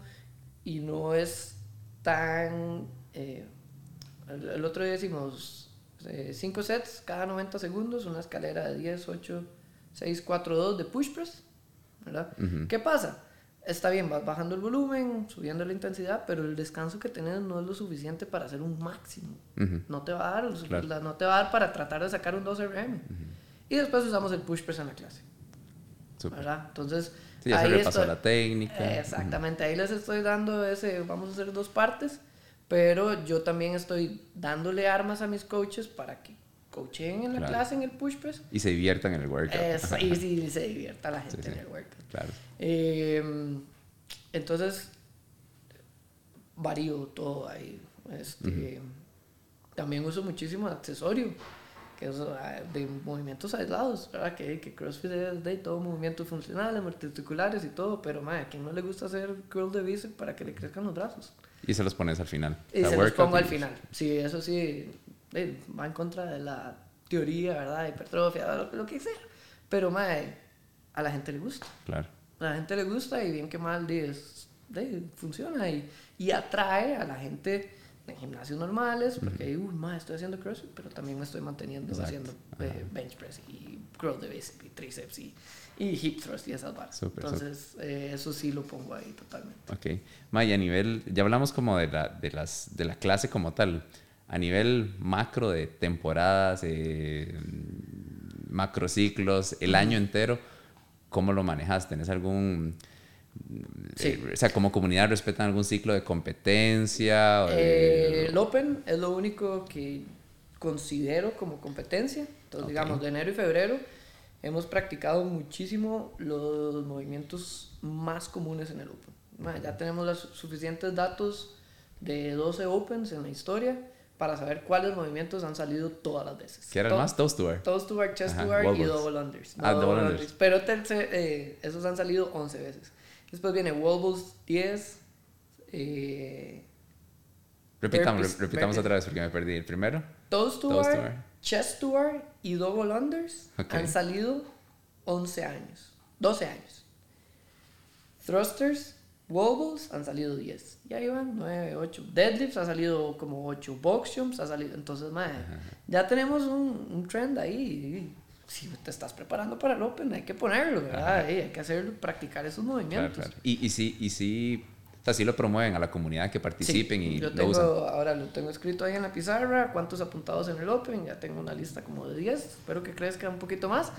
B: y no es tan... Eh, el, otro día hicimos 5 eh, sets cada 90 segundos, una escalera de 10, 8, 642 de push press, ¿verdad? ¿Qué pasa? Está bien, vas bajando el volumen, subiendo la intensidad, pero el descanso que tienes no es lo suficiente para hacer un máximo. No te va a dar, no te va a dar para tratar de sacar un 2 RM. Y después usamos el push press en la clase. ¿verdad? Entonces,
A: sí, ya ahí se la técnica.
B: Exactamente, ahí les estoy dando ese, vamos a hacer dos partes, pero yo también estoy dándole armas a mis coaches para que coachen en la clase en el push press.
A: Y se diviertan en el workout.
B: y [laughs] sí, se divierta la gente en el workout. Claro. Em, entonces, varío todo ahí. Este, También uso muchísimo accesorio, que es ah, de movimientos aislados, ¿verdad? Que, que CrossFit es de todo movimientos funcionales, articulares y todo, pero madre, a quien no le gusta hacer curl de bíceps para que le crezcan los brazos.
A: Y se los pones al final.
B: Y se los pongo al final. Sí, eso sí, va en contra de la teoría, ¿verdad? Hipertrofia, lo, lo que sea. Pero, mae, a la gente le gusta.
A: Claro.
B: A la gente le gusta y bien que mal, es, funciona y, y, atrae a la gente en gimnasios normales, porque, uy, mae, estoy haciendo crossfit, pero también me estoy manteniendo haciendo eh, bench press y curl de bíceps y tríceps y, y hip thrust y esas barras. Entonces, eh, eso sí lo pongo ahí totalmente.
A: Ok. May, a nivel, ya hablamos como de la, de, las, de la clase como tal a nivel macro de temporadas, eh, macrociclos, el año entero, ¿cómo lo manejas? ¿Tenés algún... Eh, o sea, como comunidad respetan algún ciclo de competencia?
B: Eh, el Open es lo único que considero como competencia. Entonces, digamos, de enero y febrero hemos practicado muchísimo los movimientos más comunes en el Open. ya tenemos los suficientes datos de 12 Opens en la historia para saber cuáles movimientos han salido todas las veces.
A: ¿Qué era más? Toast to bar.
B: Toast to bar, chest to bar y double unders.
A: ah, double unders.
B: Pero eh, esos han salido 11 veces. Después viene wall 10. Eh,
A: repitamos, repitamos otra vez porque me perdí. El primero.
B: Toast to, bar, chest to bar y double unders han salido 11 años. 12 años. Thrusters Wobbles han salido 10. Ya iban 9, 8. Deadlifts ha salido como 8. Box jumps ha salido. Entonces, madre, ya tenemos un, un, trend ahí. Si te estás preparando para el Open, hay que ponerlo, ¿verdad? hay que hacer, practicar esos movimientos.
A: Y, y, sí, y sí, O sea, sí lo promueven a la comunidad que participen y
B: yo
A: lo
B: tengo,
A: usan.
B: Ahora lo tengo escrito ahí en la pizarra, cuántos apuntados en el Open, ya tengo una lista como de 10, espero que crezca un poquito más,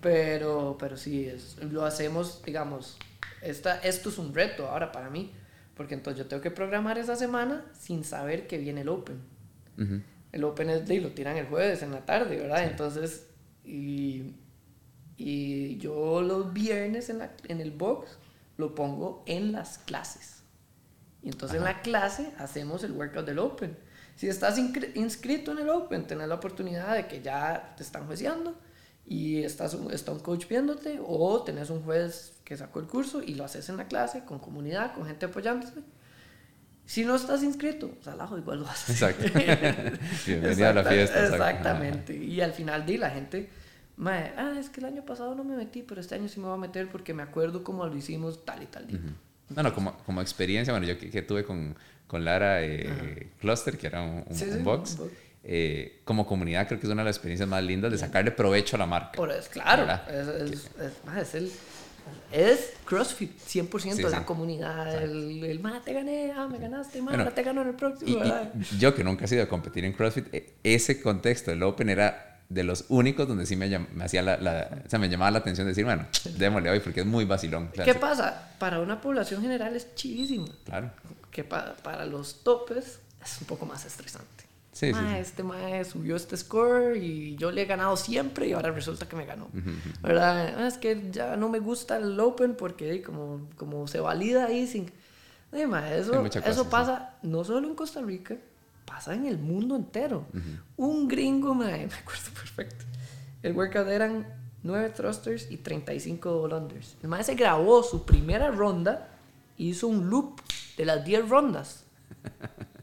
B: pero, pero sí, es, lo hacemos, digamos, esta, esto es un reto ahora para mí, porque entonces yo tengo que programar esa semana sin saber que viene el Open. El Open es de, lo tiran el jueves en la tarde, ¿verdad? Entonces, y, y yo los viernes en, la, en el box lo pongo en las clases. Y entonces en la clase hacemos el workout del Open. Si estás inscri- inscrito en el Open, tenés la oportunidad de que ya te están jueceando y estás, un- está un coach viéndote o tenés un juez que sacó el curso y lo haces en la clase con comunidad, con gente apoyándote. Si no estás inscrito, salajo, igual lo haces.
A: Exacto. [laughs] A la fiesta.
B: Exactamente. Y al final di la gente, "Mae, ah, es que el año pasado no me metí, pero este año sí me voy a meter porque me acuerdo cómo lo hicimos tal y tal día.
A: No, no, como, como experiencia, bueno, yo que, que tuve con, con Lara eh, Cluster, que era un, un-
B: Sí, sí,
A: un box,
B: un
A: eh, como comunidad creo que es una de las experiencias más lindas de sacarle provecho a la marca.
B: Por eso, claro, es, es, es, es el... Es CrossFit, 100%
A: Sí,
B: la
A: sí.
B: comunidad, el, el "Ma, te gané, ah, me ganaste, ma,
A: Bueno,
B: te gano en el próximo,
A: Y, yo que nunca he sido a competir en CrossFit, e- ese contexto del Open era de los únicos donde sí me, llam- me hacía la, la- o sea, me llamaba la atención decir, bueno, démosle hoy porque es muy vacilón. O sea,
B: ¿Qué
A: sí,
B: pasa? Para una población general es chidísimo.
A: Claro.
B: que pa- para los topes es un poco más estresante.
A: Sí, sí,
B: Ma,
A: sí.
B: Este mae subió este score y yo le he ganado siempre y ahora resulta que me ganó. ¿Verdad? Ah, es que ya no me gusta el Open porque como, como se valida ahí sin... Eh, ma, eso
A: mucha
B: eso
A: cosa,
B: pasa no solo en Costa Rica, pasa en el mundo entero. Un gringo, mae, [laughs] me acuerdo perfecto. El workout eran 9 thrusters y 35 unders. El mae se grabó su primera ronda y hizo un loop de las 10 rondas.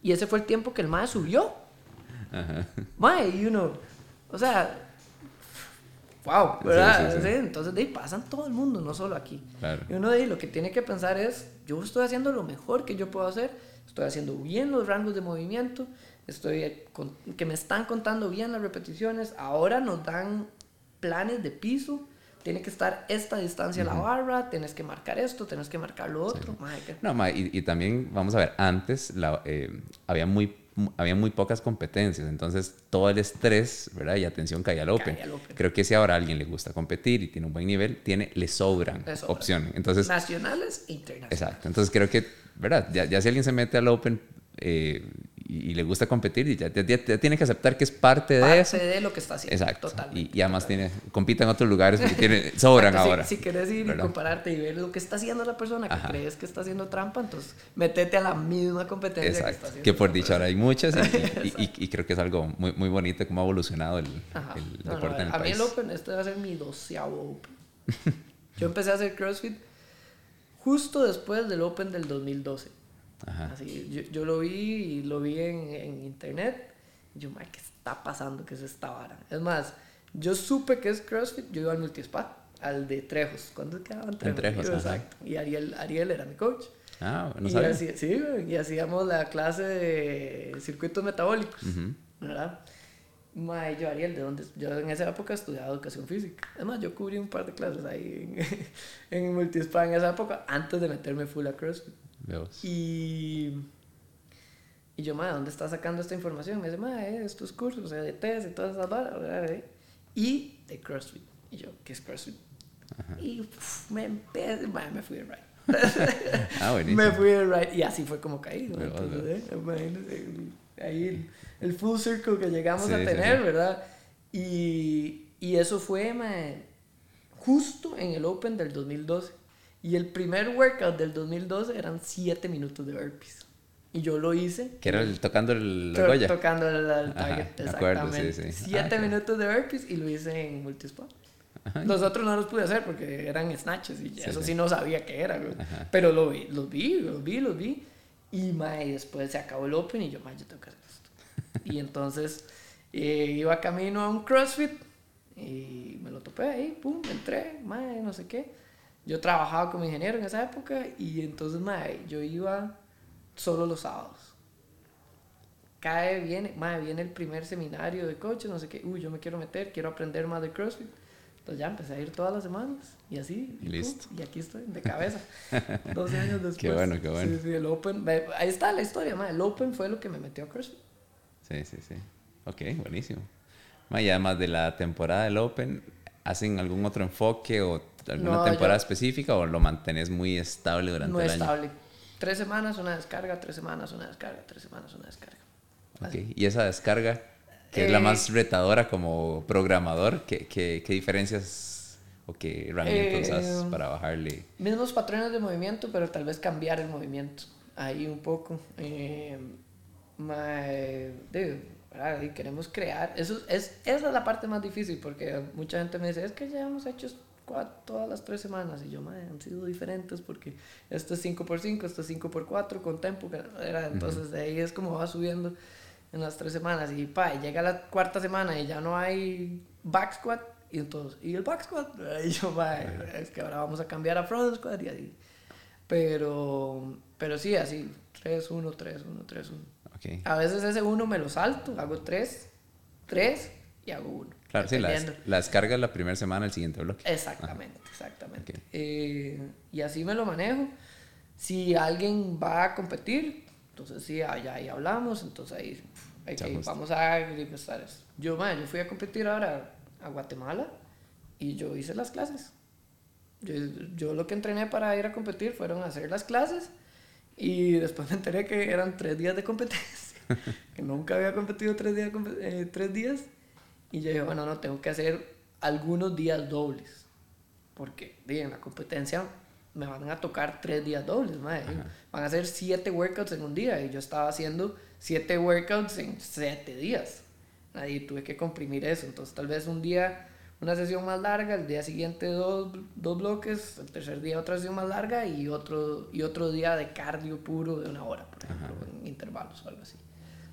B: Y ese fue el tiempo que el mae subió. Mae, you know. O sea, wow, ¿verdad?
A: sí, sí.
B: Sí, Entonces de ahí pasan todo el mundo, no solo aquí.
A: Claro.
B: Y uno de ahí lo que tiene que pensar es, yo estoy haciendo lo mejor que yo puedo hacer, estoy haciendo bien los rangos de movimiento, estoy con- que me están contando bien las repeticiones, ahora nos dan planes de piso, tiene que estar esta distancia a la barra, tienes que marcar esto, tienes que marcar lo otro. Que-
A: No, ma, y, y también, vamos a ver, antes la, eh, había, muy, había muy pocas competencias, entonces todo el estrés ¿verdad? y atención caía al Open.
B: Al Open.
A: Creo que si ahora a alguien le gusta competir y tiene un buen nivel, tiene, le sobran
B: Le
A: opciones. Entonces,
B: nacionales e internacionales.
A: exacto. Entonces creo que, ¿verdad? Ya, ya si alguien se mete al Open eh, y, y le gusta competir, y ya, ya- ya- tiene que aceptar que es parte, de
B: Parte
A: eso.
B: de lo que está haciendo.
A: Exacto.
B: Totalmente.
A: Y, y además tiene, compite en otros lugares porque tiene, [laughs] sobran
B: Exacto, si-
A: ahora.
B: Si, quieres ir
A: ¿verdad?
B: y compararte y ver lo que está haciendo la persona que
A: Ajá.
B: crees que está haciendo trampa, entonces métete a la misma competencia que está
A: Exacto.
B: haciendo.
A: Que por
B: esa
A: dicho ahora hay muchas [laughs] y, creo que es algo muy, muy bonito cómo ha evolucionado el, el
B: No, no,
A: deporte en el
B: a mí
A: país.
B: el Open, este va a ser mi doceavo Open. [laughs] Yo empecé a hacer CrossFit justo después del Open del 2012.
A: Ajá.
B: Así, yo, yo lo vi y lo vi en, en internet. Y yo, "Mae, ¿qué está pasando? ¿Qué es esta vara? Es más, yo supe que es CrossFit, yo iba al multispa, al de Trejos. ¿Cuándo quedaban Trejos?
A: Trejos,
B: Yo,
A: ajá.
B: Exacto. Y Ariel, Ariel era mi coach.
A: Ah, no
B: y,
A: sabía.
B: hacía- sí, y hacíamos la clase de circuitos metabólicos,
A: Ujú.
B: ¿verdad? Mae, yo, Ariel, ¿de dónde? Yo en esa época estudiaba educación física. Además, yo cubrí un par de clases ahí en, [laughs] en Multispa en esa época, antes de meterme full a CrossFit. Y, y yo, mae, ¿dónde estás sacando esta información? Me dice, mae, estos cursos, sea, de test y todas esas. ¿eh? Y de CrossFit. Y yo, ¿qué es CrossFit? Y uf, me empecé, me fui de ride. [laughs]
A: Ah.
B: Me fui de ride. Y así fue como caí. ¿no? Entonces, ¿eh? Imagínate, el- ahí el, el full circle que llegamos
A: Sí,
B: a tener,
A: sí.
B: ¿verdad? Y, y eso fue, mae, justo en el Open del 2012. Y el primer workout del 2012 eran 7 minutos de burpees. Y yo lo hice.
A: Que era el, tocando el,
B: to-
A: Goya.
B: Tocando el, el
A: Ajá,
B: target,
A: me acuerdo, sí,
B: exactamente.
A: sí.
B: 7
A: Ah, claro.
B: minutos de burpees y lo hice en multispot. Los otros no los pude hacer porque eran snatches y eso
A: sí.
B: sí no sabía qué era. Pero lo vi, los vi, los vi, los vi. Y mae, después se acabó el Open y yo, mae, yo tengo que hacer esto. [laughs] y entonces eh, iba camino a un CrossFit y me lo topé ahí, pum, entré, mae, no sé qué. Yo trabajaba como ingeniero en esa época y entonces, mae, yo iba solo los sábados. Cae, viene, mae, viene el primer seminario de coaches, no sé qué, uy, yo me quiero meter, quiero aprender más de CrossFit. Entonces ya empecé a ir todas las semanas y así.
A: Y listo.
B: y aquí estoy, de cabeza. [laughs] 12 años después.
A: Qué bueno, qué bueno.
B: Sí, sí, el Open. Ahí está la historia, ma. El Open fue lo que me metió a CrossFit.
A: Sí, sí, sí. Ok, buenísimo. Ma, y además de la temporada del Open, ¿hacen algún otro enfoque o alguna
B: No,
A: temporada
B: yo-
A: específica o lo mantenés muy estable durante
B: No
A: el
B: es
A: año?
B: estable. Tres semanas, una descarga, tres semanas, una descarga, tres semanas, una descarga.
A: Ok, Y esa descarga, que es la
B: Eh,
A: más retadora como programador, ¿qué, qué, qué diferencias o qué herramientas
B: Eh,
A: usas para bajarle?
B: Mismos patrones de movimiento, pero tal vez cambiar el movimiento. Ahí un poco. Eh, ma- eh, de- ¿verdad? Y queremos crear. Eso es, esa es la parte más difícil porque mucha gente me dice, es que ya hemos hecho cua- todas las tres semanas. Y yo, "Ma, han sido diferentes porque esto es 5x5, esto es 4 con tempo. era- Entonces de ahí es como va subiendo en las tres semanas. Y pa, y llega la cuarta semana y ya no hay back squat. Y entonces, ¿y el back squat? [laughs] Y yo, "Ma, es que ahora vamos a cambiar a front squat y así. Pero, pero sí, así, 3, 1, 3, 1, 3, 1.
A: Ok.
B: A veces ese 1 me lo salto, hago 3, 3 y hago 1.
A: Claro, sí, la, des- la descarga es la primera semana del siguiente bloque.
B: Exactamente, exactamente.
A: Ok.
B: Eh, y así me lo manejo. Si alguien va a competir, entonces sí, allá ahí hablamos, entonces ahí, ok,
A: Se ajusta.
B: vamos a ajustar eso. Yo, man, yo fui a competir ahora a Guatemala y yo hice las clases. Yo, yo lo que entrené para ir a competir fueron hacer las clases y después me enteré que eran tres días de competencia, que nunca había competido tres días, eh, tres días y yo dije, bueno, no, tengo que hacer algunos días dobles, porque en la competencia me van a tocar tres días dobles, madre. van a hacer siete workouts en un día y yo estaba haciendo siete workouts en siete días. Ahí tuve que comprimir eso, entonces tal vez un día una sesión más larga, el día siguiente dos, dos bloques, el tercer día otra sesión más larga y otro, y otro día de cardio puro de una hora, por ejemplo, en intervalos o algo así.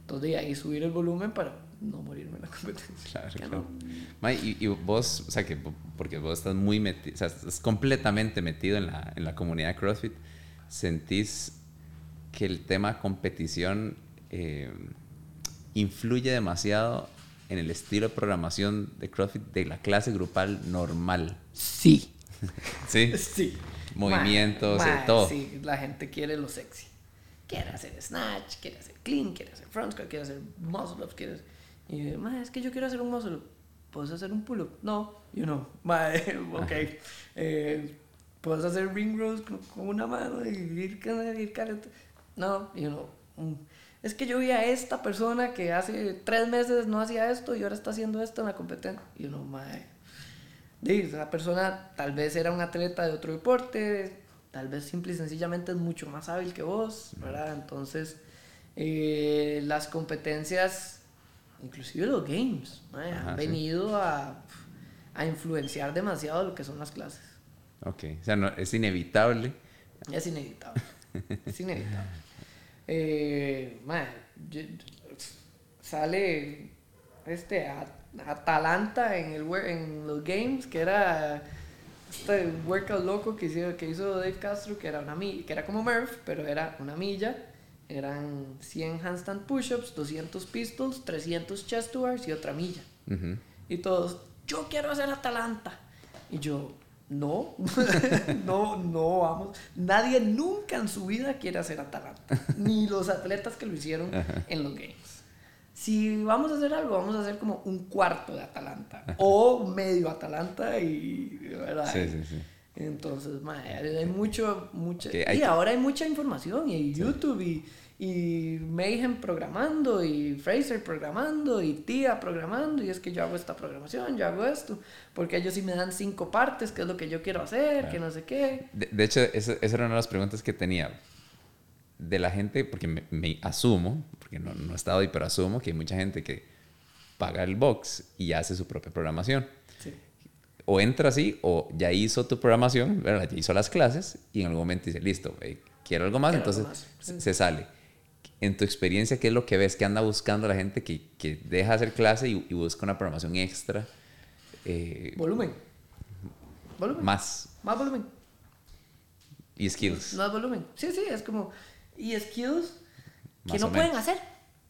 B: Entonces de ahí subir el volumen para no morirme en la [laughs] competencia.
A: Claro, claro.
B: no.
A: Y, y vos, o sea, que po- porque vos estás muy metido, o sea, estás completamente metido en la, en la comunidad de CrossFit, ¿sentís que el tema competición eh, influye demasiado en el estilo de programación de CrossFit de la clase grupal normal?
B: Sí. [laughs]
A: ¿Sí?
B: Sí.
A: Movimientos,
B: Mae,
A: eh,
B: mae,
A: todo.
B: Sí, la gente quiere lo sexy. Quiere hacer snatch, quiere hacer clean, quiere hacer front squat, quiere hacer muscle ups, quiere. Y mae, es que yo quiero hacer un muscle up. ¿Puedes hacer un pull up? No, you know. [laughs] Mae, ok. Eh, ¿Puedes hacer ring rows con, una mano y ir, ir No, you know. Es que yo vi a esta persona que hace tres meses no hacía esto y ahora está haciendo esto en la competencia. Y uno. Di, esa persona tal vez era un atleta de otro deporte, tal vez simple y sencillamente es mucho más hábil que vos, ¿verdad? Entonces, eh, las competencias, inclusive los games,
A: Ajá,
B: han
A: sí.
B: venido a, a influenciar demasiado lo que son las clases.
A: Ok, o sea, no, es inevitable.
B: Es inevitable. es inevitable. Eh, yo- sale este Atalanta en, el, en los games, que era este workout loco que hizo, que hizo Dave Castro, que era, una que era como Murph, pero era una milla. Eran 100 handstand push-ups, 200 pistols, 300 chest to bars y otra milla.
A: Ujú.
B: Y todos, yo quiero hacer Atalanta. Y yo, no, [laughs] no, no, vamos. Nadie nunca en su vida quiere hacer Atalanta. [laughs] Ni los atletas que lo hicieron en los Games. Si vamos a hacer algo, vamos a hacer como un cuarto de Atalanta. O medio Atalanta y... ¿verdad?
A: Sí, sí, sí.
B: Entonces, mae, hay mucho, mucha...
A: Hay
B: y ahora hay mucha información y hay YouTube y, y Mayhem programando y Fraser programando y Tía programando y es que yo hago esta programación, yo hago esto, porque ellos sí me dan cinco partes, que es lo que yo quiero hacer, que no sé qué.
A: De, de hecho, esa, esa era una de las preguntas que tenía de la gente, porque me, me asumo, porque no, no he estado ahí, pero asumo que hay mucha gente que paga el box y hace su propia programación.
B: Sí.
A: O entra así, o ya hizo tu programación, ¿verdad? ya hizo las clases y en algún momento dice, listo, eh, quiero algo más,
B: Quiero algo
A: entonces
B: más.
A: se- se sale. En tu experiencia, ¿qué es lo que ves que anda buscando la gente que, que deja hacer clase y, y busca una programación extra? eh,
B: Volumen. Volumen.
A: más
B: Más volumen.
A: y skills.
B: Más volumen. Sí, sí, es como... Y skills que
A: Más
B: no pueden hacer.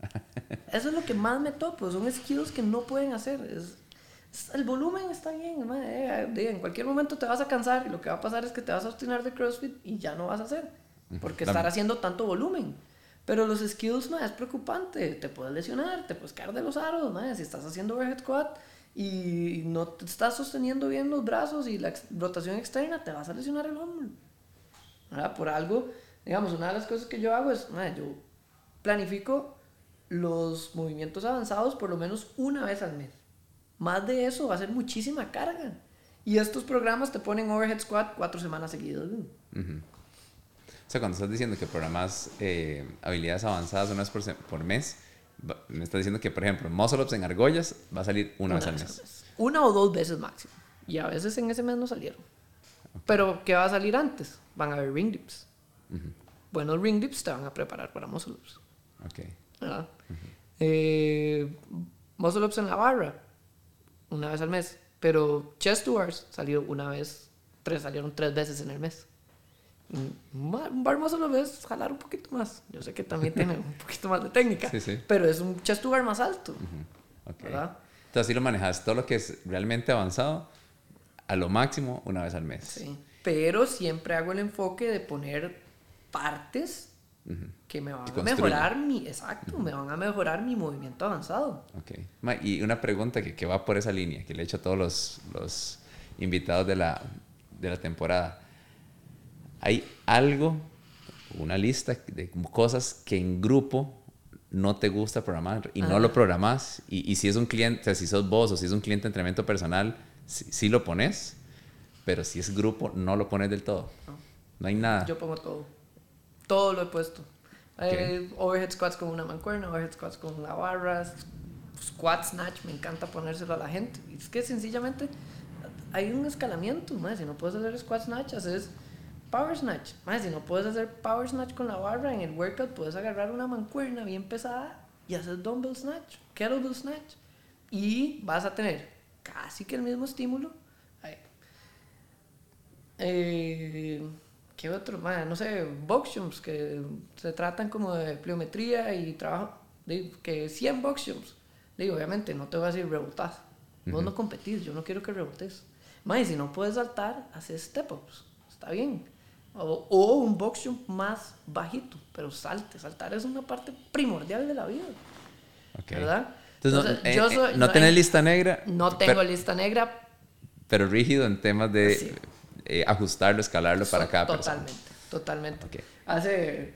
B: [laughs] Eso es lo que más me topo. Son skills que no pueden hacer. Es, el volumen está bien, eh, en cualquier momento te vas a cansar y lo que va a pasar es que te vas a obstinar de CrossFit y ya no vas a hacer, porque estar haciendo tanto volumen. Pero los skills, es preocupante, te puedes lesionar, te puedes caer de los aros, si estás haciendo overhead squat y no te estás sosteniendo bien los brazos y la rotación externa, te vas a lesionar el hombro. Por algo, digamos, una de las cosas que yo hago es, yo planifico los movimientos avanzados por lo menos una vez al mes. Más de eso va a ser muchísima carga. Y estos programas te ponen overhead squat cuatro semanas seguidas.
A: O sea, cuando estás diciendo que programas eh, habilidades avanzadas una vez por, mes, me estás diciendo que, por ejemplo, muscle ups en argollas va a salir una, vez al mes.
B: Una o dos veces máximo. Y a veces en ese mes no salieron. Pero, ¿qué va a salir antes? Van a haber ring dips. Buenos ring dips te van a preparar para muscle ups. Ok. ¿Verdad? Eh, muscle ups en la barra una vez al mes. Pero chest to salió una vez, tres, salieron tres veces en el mes. Un bar más solo es jalar un poquito más. Yo sé que también tiene un [laughs] poquito más de técnica, pero es un chest to bar más alto.
A: ¿verdad? Entonces así lo manejas, todo lo que es realmente avanzado, a lo máximo una vez al mes.
B: Sí, pero siempre hago el enfoque de poner partes que me van a mejorar mi, exacto, me van a mejorar mi movimiento avanzado.
A: Ok. Y una pregunta que, que, va por esa línea, que le he hecho a todos los, los invitados de la, de la temporada. ¿Hay algo, una lista de cosas que en grupo no te gusta programar y no lo programas? Y, y, si es un cliente, o sea, si sos vos o si es un cliente de entrenamiento personal, sí, lo pones, pero si es grupo, no lo pones del todo. No, no hay nada.
B: Yo pongo todo todo lo he puesto. Eh, overhead squats con una mancuerna, overhead squats con una barra, squat snatch, me encanta ponérselo a la gente. es que sencillamente hay un escalamiento, más si no puedes hacer squat snatch, haces power snatch. Más si no puedes hacer power snatch con la barra, en el workout puedes agarrar una mancuerna bien pesada y hacer dumbbell snatch, kettlebell snatch. Y vas a tener casi que el mismo estímulo. Eh, ¿Qué otro? no sé, box jumps que se tratan como de pliometría y trabajo. que 100 box jumps. Digo, obviamente, no te voy a decir rebotar. Vos no competís, yo no quiero que rebotes. Más, si no puedes saltar, haces step-ups. Está bien. O, o, un box jump más bajito, pero salte. Saltar es una parte primordial de la vida. ¿Verdad?
A: Entonces, no, eh, eh, no, tenés lista negra.
B: No tengo lista negra.
A: Pero rígido en temas de eh, ajustarlo, escalarlo para cada
B: totalmente, persona. Totalmente, totalmente. Hace,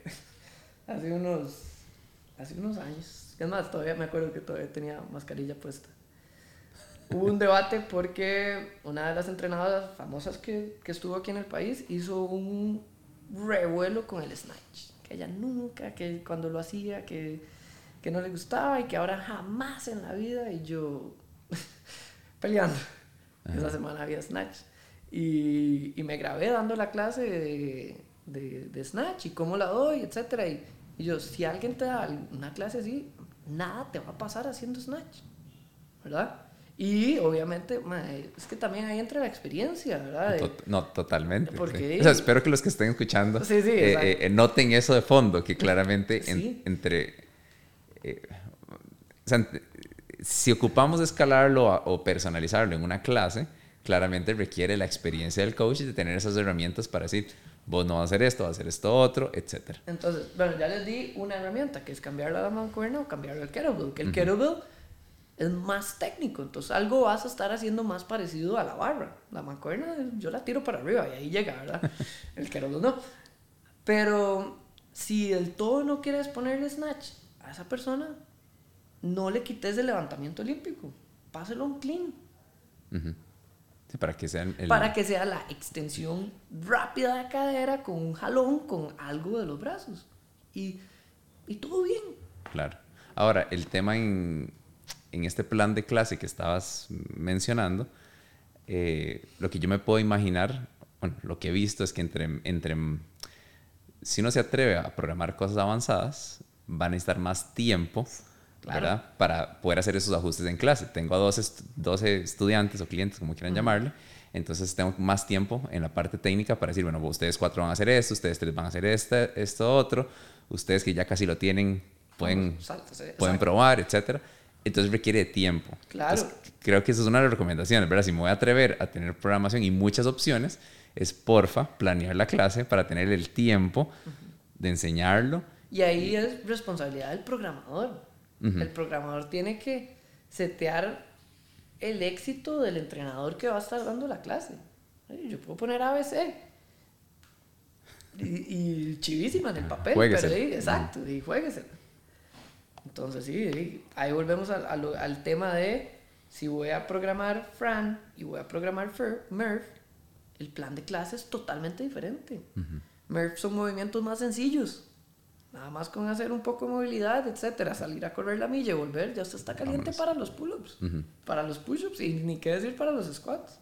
B: hace, unos, hace unos años, es más, todavía me acuerdo que todavía tenía mascarilla puesta. Hubo un debate porque una de las entrenadoras famosas que, que estuvo aquí en el país hizo un revuelo con el snatch. Que ella nunca, que cuando lo hacía, que, que no le gustaba y que ahora jamás en la vida. Y yo [laughs] peleando. Esa semana había snatch. Y, y, me grabé dando la clase de, de, de Snatch y cómo la doy, etc. Y, y, yo, si alguien te da una clase así, nada te va a pasar haciendo Snatch, ¿verdad? Y obviamente, es que también ahí entra la experiencia, ¿verdad?
A: no, totalmente. Porque, o sea, espero que los que estén escuchando sí, sí, eh, eh, noten eso de fondo, que claramente entre... Eh, o sea, si ocupamos escalarlo o personalizarlo en una clase, claramente requiere la experiencia del coach y de tener esas herramientas para decir, vos no vas a hacer esto, vas a hacer esto otro, etc.
B: Entonces, bueno, ya les di una herramienta que es cambiarla a la mancuerna o cambiarlo al kettlebell, que el kettlebell es más técnico, entonces algo vas a estar haciendo más parecido a la barra. La mancuerna yo la tiro para arriba y ahí llega, ¿verdad? [laughs] el kettlebell no. Pero si del todo no quieres ponerle snatch a esa persona, no le quites el levantamiento olímpico, páselo un clean.
A: Para que, sea
B: para que sea la extensión rápida de cadera con un jalón, con algo de los brazos. Y, y todo bien.
A: Claro. Ahora, el tema en, en, este plan de clase que estabas mencionando, eh, lo que yo me puedo imaginar, bueno, lo que he visto es que entre, entre, si uno se atreve a programar cosas avanzadas, van a necesitar más tiempo ¿verdad? Para poder hacer esos ajustes en clase. Tengo a 12, 12 estudiantes o clientes, como quieran llamarle, entonces tengo más tiempo en la parte técnica para decir, bueno, ustedes cuatro van a hacer esto, ustedes tres van a hacer este, esto otro, ustedes que ya casi lo tienen pueden, pueden probar, etc. entonces requiere tiempo.
B: Claro.
A: Entonces, creo que esa es una de las recomendaciones, ¿verdad? Si me voy a atrever a tener programación y muchas opciones, es porfa planear la clase para tener el tiempo de enseñarlo.
B: Y ahí es responsabilidad del programador. El programador tiene que setear el éxito del entrenador que va a estar dando la clase. Yo puedo poner ABC. Y, y chivísima en el papel.
A: Juéguesela.
B: Pero, sí, exacto, y juéguesela. Entonces, sí, sí, ahí volvemos al, al, al tema de si voy a programar Fran y voy a programar Fer, Murph, el plan de clase es totalmente diferente. Murph son movimientos más sencillos. Nada más con hacer un poco de movilidad, etcétera, salir a correr la milla y volver, ya usted está caliente
A: Vámonos.
B: para los pull-ups, para los push-ups y ni qué decir para los squats.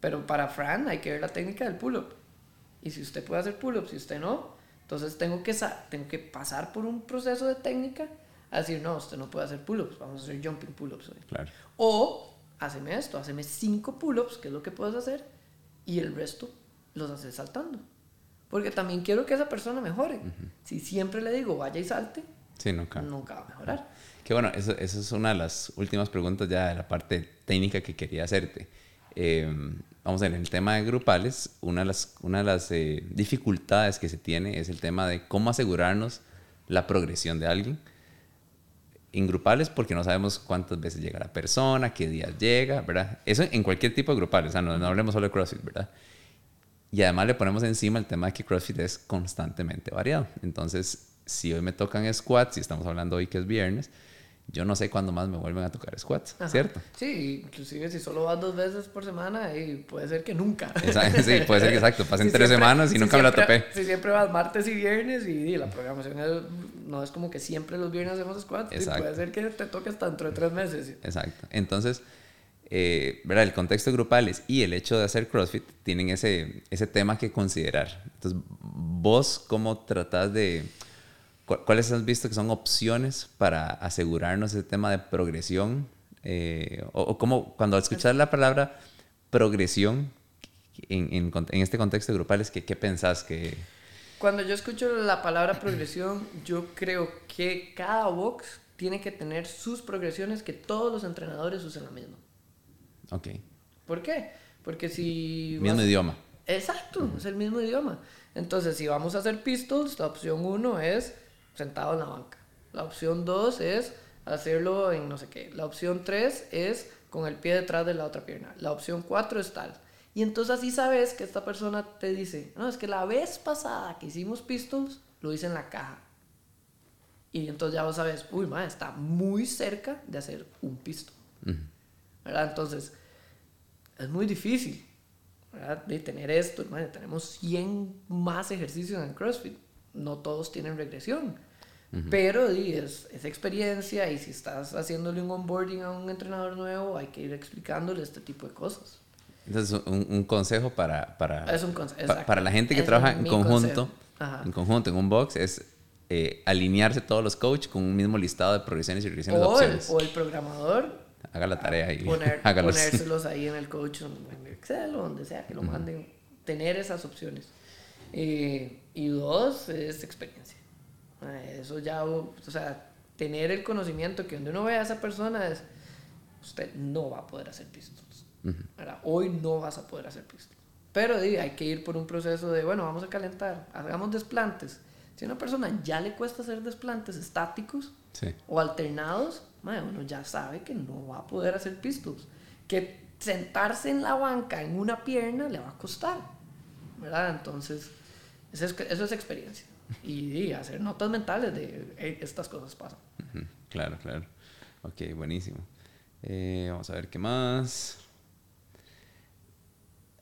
B: Pero para Fran hay que ver la técnica del pull-up. Y si usted puede hacer pull-ups y usted no, entonces tengo que, tengo que pasar por un proceso de técnica a decir, no, usted no puede hacer pull-ups, vamos a hacer jumping pull-ups hoy.
A: Claro.
B: O, haceme esto, haceme cinco pull-ups, que es lo que puedes hacer, y el resto los haces saltando. Porque también quiero que esa persona mejore. Si siempre le digo, vaya y salte,
A: Sí, nunca.
B: nunca va a mejorar.
A: Que bueno, eso es una de las últimas preguntas ya de la parte técnica que quería hacerte. Eh, vamos a ver, en el tema de grupales, una de las, una de las eh, dificultades que se tiene es el tema de cómo asegurarnos la progresión de alguien. En grupales, porque no sabemos cuántas veces llega la persona, qué días llega, ¿verdad? Eso en cualquier tipo de grupales, o sea, no, no hablemos solo de CrossFit, ¿verdad? Y además le ponemos encima el tema de que CrossFit es constantemente variado. Entonces, si hoy me tocan squats, y estamos hablando hoy que es viernes, yo no sé cuándo más me vuelven a tocar squats,
B: Ajá.
A: ¿cierto?
B: Sí, inclusive si solo vas dos veces por semana, y puede ser que nunca.
A: Exacto, sí, puede ser que exacto, [laughs] pasen
B: Si
A: tres
B: siempre-
A: semanas y
B: si
A: nunca me la topé.
B: Si siempre vas martes y viernes y, y la programación es- no es como que siempre los viernes hacemos squats, y puede ser que te toque hasta dentro de tres meses.
A: Exacto. Entonces, eh, ¿verdad? El contexto de grupales y el hecho de hacer CrossFit tienen ese, ese tema que considerar. Entonces, vos cómo tratás de... cu- ¿Cuáles has visto que son opciones para asegurarnos ese tema de progresión? Eh, o, o cómo, cuando escuchas la palabra progresión en, en, en este contexto de grupales, ¿qué, qué pensás que...?
B: Cuando yo escucho la palabra progresión, yo creo que cada box tiene que tener sus progresiones que todos los entrenadores usen la misma.
A: Ok.
B: ¿Por qué? Porque si...
A: Mismo
B: vas-
A: idioma.
B: Exacto, es el mismo idioma. Entonces, si vamos a hacer pistols, la opción 1 es sentado en la banca. La opción 2 es hacerlo en no sé qué. La opción 3 es con el pie detrás de la otra pierna. La opción 4 es tal. Y entonces así sabes que esta persona te dice, no, es que la vez pasada que hicimos pistols, lo hice en la caja. Y entonces ya vos sabes, uy, ma, está muy cerca de hacer un pistol. ¿verdad? Entonces, es muy difícil, ¿verdad? De tener esto, madre, tenemos 100 más ejercicios en CrossFit, no todos tienen regresión, pero es, es experiencia y si estás haciéndole un onboarding a un entrenador nuevo, hay que ir explicándole este tipo de cosas.
A: Entonces, un, un consejo para, para,
B: Es un conse-
A: pa-
B: exacto.
A: para la gente que trabaja en conjunto, en conjunto, en un box, es eh, alinearse todos los coaches con un mismo listado de progresiones y regresiones de
B: el,
A: opciones.
B: o el programador
A: Haga la tarea y
B: poner, [laughs] ponérselos ahí en el coach, en Excel o donde sea que lo manden, tener esas opciones. Eh, y dos, es experiencia. Eso ya, o sea, tener el conocimiento que donde uno ve a esa persona es, usted no va a poder hacer pistols. ¿verdad? Hoy no vas a poder hacer pistols. Pero di, hay que ir por un proceso de, bueno, vamos a calentar, hagamos desplantes. Si a una persona ya le cuesta hacer desplantes estáticos,
A: Sí.
B: o alternados, mae, uno ya sabe que no va a poder hacer pistols. Que sentarse en la banca en una pierna le va a costar, ¿verdad? Entonces, eso es, eso es experiencia. Y, y hacer notas mentales de "Hey, estas cosas pasan.
A: Claro, claro. Ok, buenísimo. Eh, vamos a ver qué más.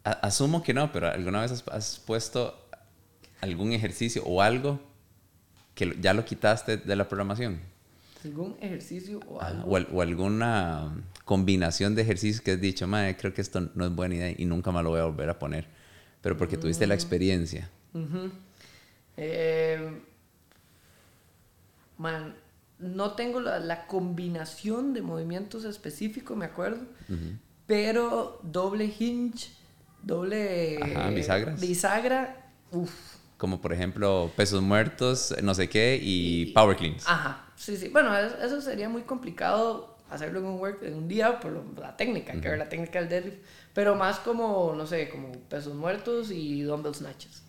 A: A- asumo que no, pero ¿alguna vez has, has puesto algún ejercicio o algo que ya lo quitaste de la programación?
B: ¿Algún ejercicio o
A: Ah,
B: algo?
A: O, al- o alguna combinación de ejercicios que has dicho, madre, creo que esto no es buena idea y nunca más lo voy a volver a poner. Pero porque tuviste
B: Mm.
A: la experiencia.
B: Eh, man, no tengo la, la combinación de movimientos específicos, me acuerdo, pero doble hinge, doble
A: Ajá, bisagras.
B: bisagra, uf,
A: como por ejemplo pesos muertos, no sé qué, y, power cleans.
B: Ajá, sí, sí. Bueno, eso sería muy complicado hacerlo en un, work, en un día por la técnica, que ver la técnica del deadlift, pero más como, no sé, como pesos muertos y dumbbell snatches.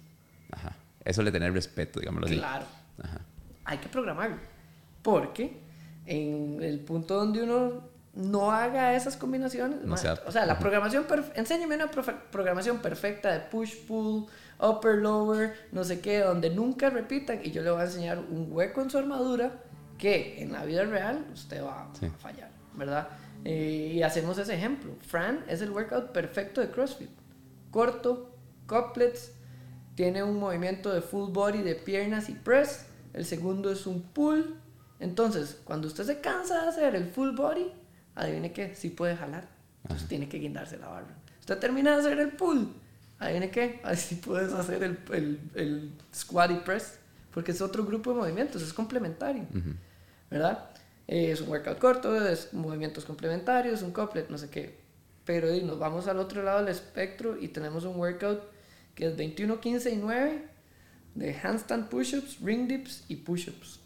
A: Ajá, eso le tener respeto, digámoslo así.
B: Claro. Ajá. Hay que programarlo, porque en el punto donde uno no haga esas combinaciones, o sea, la programación, enséñame una programación perfecta de push, pull, upper, lower, no sé qué, donde nunca repitan y yo le voy a enseñar un hueco en su armadura que en la vida real usted va a fallar, ¿verdad? Eh, y hacemos ese ejemplo. Fran es el workout perfecto de CrossFit. Corto, couplets, tiene un movimiento de full body de piernas y press. El segundo es un pull. Entonces, cuando usted se cansa de hacer el full body, adivine qué, sí puede jalar. Entonces tiene que guindarse la barra. Usted termina de hacer el pull, adivine qué, así puedes hacer el, el, el squat y press, porque es otro grupo de movimientos, es complementario, ¿verdad? es un workout corto, es movimientos complementarios, un couplet, no sé qué. Pero nos vamos al otro lado del espectro y tenemos un workout que es 21, 15 y 9 de handstand push-ups, ring dips y push-ups,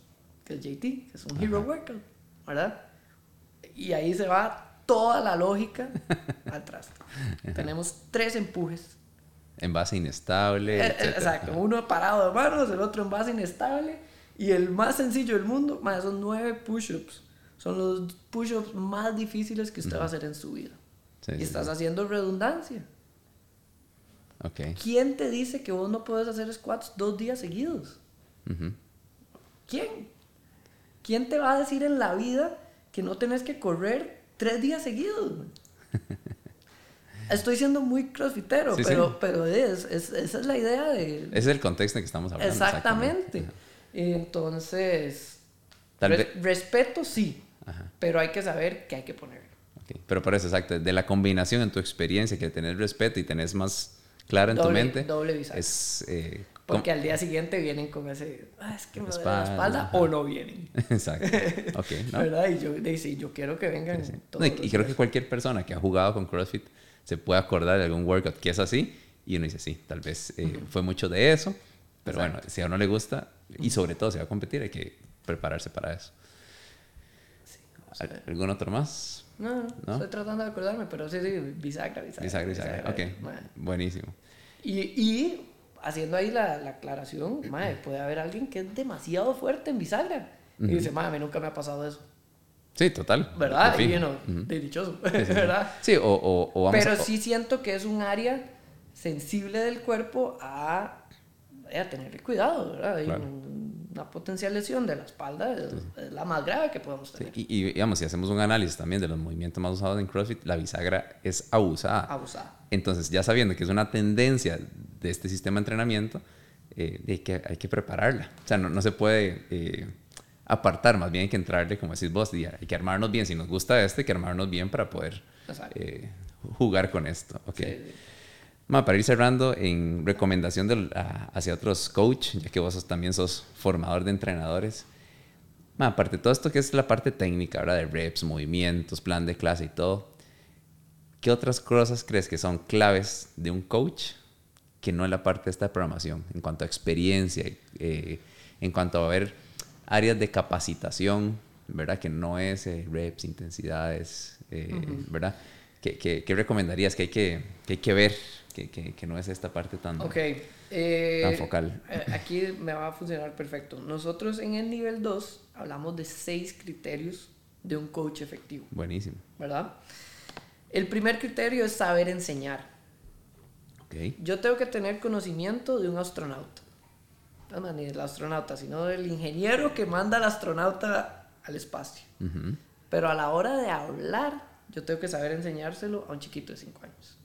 B: que es JT, que es un hero workout, ¿verdad? Y ahí se va toda la lógica [laughs] al traste. Tenemos tres empujes.
A: En base inestable.
B: Eh, eh, exacto, uno parado de manos, el otro en base inestable. Y el más sencillo del mundo, más son nueve push-ups. Son los push-ups más difíciles que usted va a hacer en su vida. y estás haciendo redundancia.
A: Okay.
B: ¿Quién te dice que vos no puedes hacer squats dos días seguidos? ¿Quién? ¿Quién te va a decir en la vida que no tenés que correr tres días seguidos. [laughs] Estoy siendo muy crossfitero, pero, pero es, esa es la idea de...
A: Es el contexto en que estamos hablando.
B: Exactamente. Entonces, respeto sí, pero hay que saber qué hay que poner.
A: Pero por eso, exacto, de la combinación en tu experiencia, que tenés respeto y tenés más claro en tu mente,
B: doble
A: es eh,
B: porque al día siguiente vienen con ese, ah, es que me duele la espalda, o no vienen. [laughs]
A: Exacto. Okay, [laughs] ¿no?
B: ¿Verdad? Y yo, yo quiero que vengan.
A: Todos y, creo que cualquier persona que ha jugado con CrossFit se puede acordar de algún workout que es así y uno dice, sí, tal vez eh, fue mucho de eso, pero bueno, si a uno le gusta y sobre todo si va a competir, hay que prepararse para eso. ¿Algún otro más?
B: No, no, estoy tratando de acordarme, pero sí, sí, bisagra, bisagra.
A: Bisagra, bisagra, ok, buenísimo.
B: Y, y haciendo ahí la, la aclaración, madre, puede haber alguien que es demasiado fuerte en bisagra. Y dice, madre, a mí nunca me ha pasado eso.
A: Sí, total.
B: ¿Verdad? Y bueno, de dichoso, [laughs] ¿verdad?
A: Sí, o, o, o
B: vamos Pero sí siento que es un área sensible del cuerpo a, a tener cuidado, ¿verdad? Claro. una potencial lesión de la espalda es, la más grave que podemos tener.
A: y, y, digamos, si hacemos un análisis también de los movimientos más usados en CrossFit, la bisagra es abusada.
B: Abusada.
A: Entonces, ya sabiendo que es una tendencia de este sistema de entrenamiento, eh, hay, que, hay que prepararla. O sea, no, no se puede eh, apartar, más bien hay que entrarle, como decís vos, hay que armarnos bien. Si nos gusta este, hay que armarnos bien para poder eh, jugar con esto. Okay. Para ir cerrando, en recomendación de, hacia otros coach, ya que vos también sos formador de entrenadores, aparte de todo esto que es la parte técnica, ¿verdad? de reps, movimientos, plan de clase y todo, ¿qué otras cosas crees que son claves de un coach que no es la parte de esta programación, en cuanto a experiencia, eh, en cuanto a ver áreas de capacitación, ¿verdad? Que no es eh, reps, intensidades, eh, ¿verdad? ¿Qué, ¿Qué, recomendarías que hay que, que, hay que ver, que, que, no es esta parte tan, tan focal?
B: Aquí me va a funcionar perfecto. Nosotros en el nivel 2 hablamos de seis criterios de un coach efectivo.
A: Buenísimo.
B: ¿Verdad? El primer criterio es saber enseñar. Yo tengo que tener conocimiento de un astronauta. No, ni del astronauta, sino del ingeniero que manda al astronauta al espacio. Pero a la hora de hablar, yo tengo que saber enseñárselo a un chiquito de 5 años.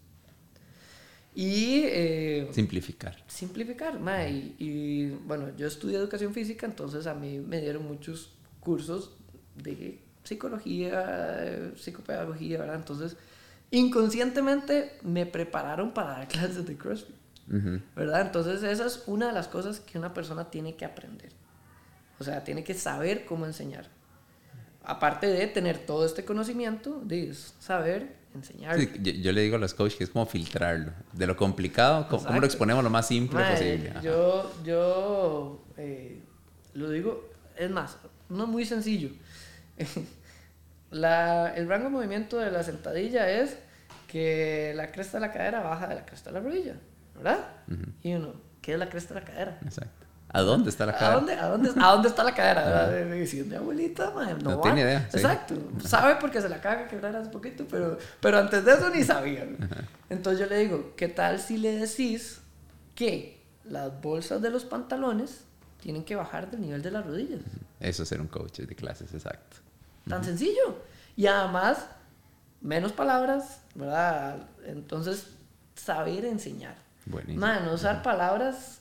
B: Y... Eh,
A: simplificar.
B: Simplificar. y, y, bueno, yo estudié educación física, entonces a mí me dieron muchos cursos de psicología, psicopedagogía, ¿verdad? Entonces inconscientemente me prepararon para dar clases de CrossFit. ¿Verdad? Entonces esa es una de las cosas que una persona tiene que aprender. O sea, tiene que saber cómo enseñar. Aparte de tener todo este conocimiento, de saber enseñar.
A: Sí, yo, yo le digo a los coaches que es como filtrarlo. De lo complicado, ¿cómo, cómo lo exponemos lo más simple posible? Ajá.
B: Yo, yo eh, lo digo, es más, no muy sencillo. [laughs] La, el rango de movimiento de la sentadilla es que la cresta de la cadera baja de la cresta de la rodilla, ¿verdad? Y uno, ¿qué es la cresta de la cadera?
A: Exacto. ¿A dónde está la
B: ¿A
A: cara?
B: dónde, a, dónde, ¿A dónde está la cadera? mi abuelita, no,
A: tiene idea, sí.
B: Exacto. Sabe porque se la caga quebrar hace poquito, pero, pero antes de eso ni sabía. ¿no? Entonces yo le digo, ¿qué tal si le decís que las bolsas de los pantalones tienen que bajar del nivel de las rodillas?
A: Eso es ser un coach de clases, exacto.
B: Tan sencillo. Y además, menos palabras, ¿verdad? Entonces, saber enseñar.
A: Buenísimo.
B: Man, usar palabras,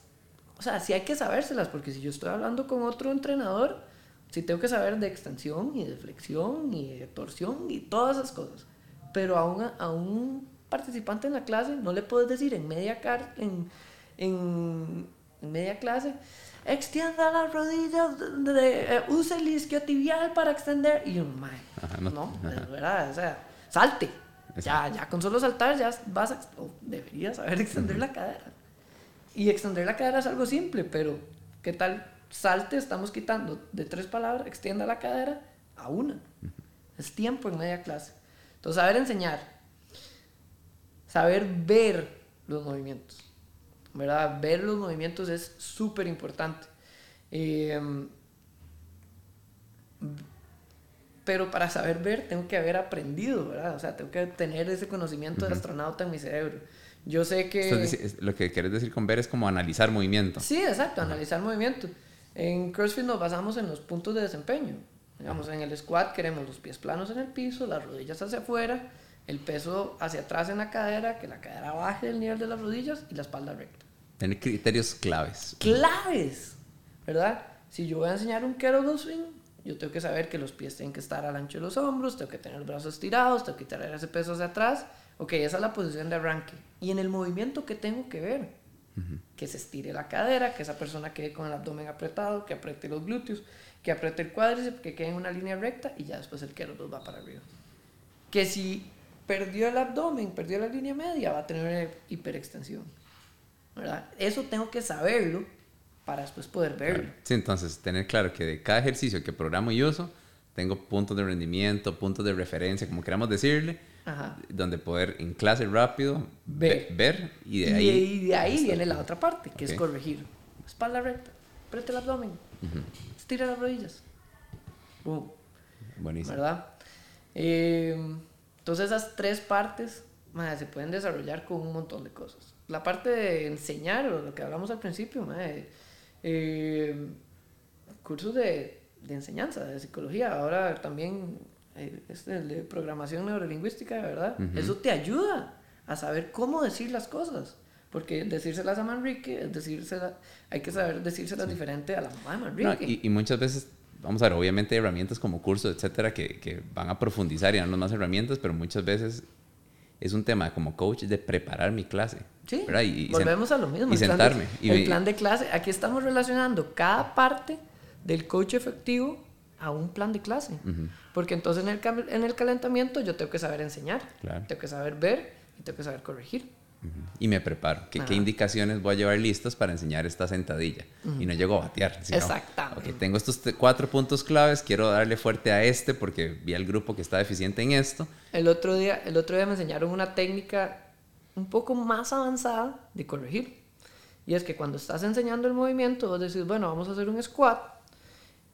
B: o sea, sí hay que sabérselas, porque si yo estoy hablando con otro entrenador, sí tengo que saber de extensión y de flexión y de torsión y todas esas cosas. Pero a un, a un participante en la clase no le puedes decir en media, car en, en, en media clase, extienda las rodillas, de- de- eh, use el isquiotibial para extender. Y un mae, no,
A: no.
B: es verdad, o sea, salte. Ya, ya con solo saltar ya vas a, o deberías saber extender la cadera. Y extender la cadera es algo simple, pero ¿qué tal salte? Estamos quitando de tres palabras, extienda la cadera a una. Es tiempo en media clase. Entonces, saber enseñar, saber ver los movimientos, ¿verdad? Ver los movimientos es súper importante. Eh, pero para saber ver tengo que haber aprendido, ¿verdad? O sea, tengo que tener ese conocimiento de astronauta en mi cerebro. Yo sé que...
A: Lo que quieres decir con ver es como analizar movimiento.
B: Sí, exacto, analizar movimiento. En CrossFit nos basamos en los puntos de desempeño. Digamos, en el squat queremos los pies planos en el piso, las rodillas hacia afuera, el peso hacia atrás en la cadera, que la cadera baje del nivel de las rodillas y la espalda recta.
A: Tener criterios claves.
B: Claves, ¿verdad? Si yo voy a enseñar un kettlebell swing, yo tengo que saber que los pies tienen que estar al ancho de los hombros, tengo que tener los brazos estirados, tengo que traer ese peso hacia atrás. Ok, esa es la posición de arranque. Y en el movimiento, ¿qué tengo que ver? Que se estire la cadera, que esa persona quede con el abdomen apretado, que apriete los glúteos, que apriete el cuádriceps, que quede en una línea recta y ya después el kettlebell va para arriba. Que si perdió el abdomen, perdió la línea media, va a tener hiperextensión. ¿verdad? Eso tengo que saberlo para después poder verlo.
A: Sí, entonces tener claro que de cada ejercicio que programo y uso, tengo puntos de rendimiento, puntos de referencia, como queramos decirle,
B: Ajá.
A: donde poder en clase rápido
B: Ver.
A: ve- ver y de ahí...
B: y de ahí viene la otra parte, que
A: Ok.
B: es corregir. Espalda recta, apriete el abdomen, estira las rodillas. Boom.
A: Buenísimo.
B: ¿verdad? Eh, entonces esas tres partes madre, se pueden desarrollar con un montón de cosas. La parte de enseñar, o lo que hablamos al principio, madre, eh, cursos de, de enseñanza, de psicología, ahora también este, el de programación neurolingüística, ¿verdad? Eso te ayuda a saber cómo decir las cosas. Porque decírselas a Manrique, es decírsela, hay que saber decírselas diferente a la mamá de
A: No,
B: Manrique.
A: y, y muchas veces, vamos a ver, obviamente hay herramientas como cursos, etcétera, que, que van a profundizar y darnos más herramientas, pero muchas veces es un tema como coach de preparar mi clase.
B: Sí.
A: Y- y
B: volvemos a lo mismo.
A: Y
B: el plan de-
A: sentarme. y
B: el plan de clase, aquí estamos relacionando cada parte del coach efectivo a un plan de clase. Porque entonces en el, en el calentamiento yo tengo que saber enseñar,
A: Claro.
B: tengo que saber ver y tengo que saber corregir.
A: Y me preparo. ¿Qué, qué indicaciones voy a llevar listas para enseñar esta sentadilla? Y no llego a batear. sino,
B: Exactamente.
A: ok, tengo estos cuatro puntos claves, quiero darle fuerte a este porque vi al grupo que está deficiente en esto.
B: El otro día, el otro día me enseñaron una técnica un poco más avanzada de corregir. Y es que cuando estás enseñando el movimiento, vos decís, bueno, vamos a hacer un squat.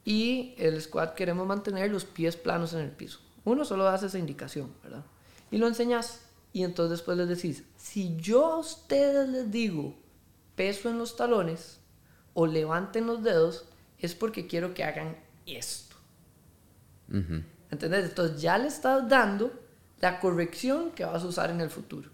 B: Y el squat queremos mantener los pies planos en el piso. Uno solo hace esa indicación, ¿verdad? Y lo enseñas. Y entonces después les decís, si yo a ustedes les digo peso en los talones o levanten los dedos, es porque quiero que hagan esto.
A: Ujú.
B: ¿Entendés? Entonces ya le estás dando la corrección que vas a usar en el futuro.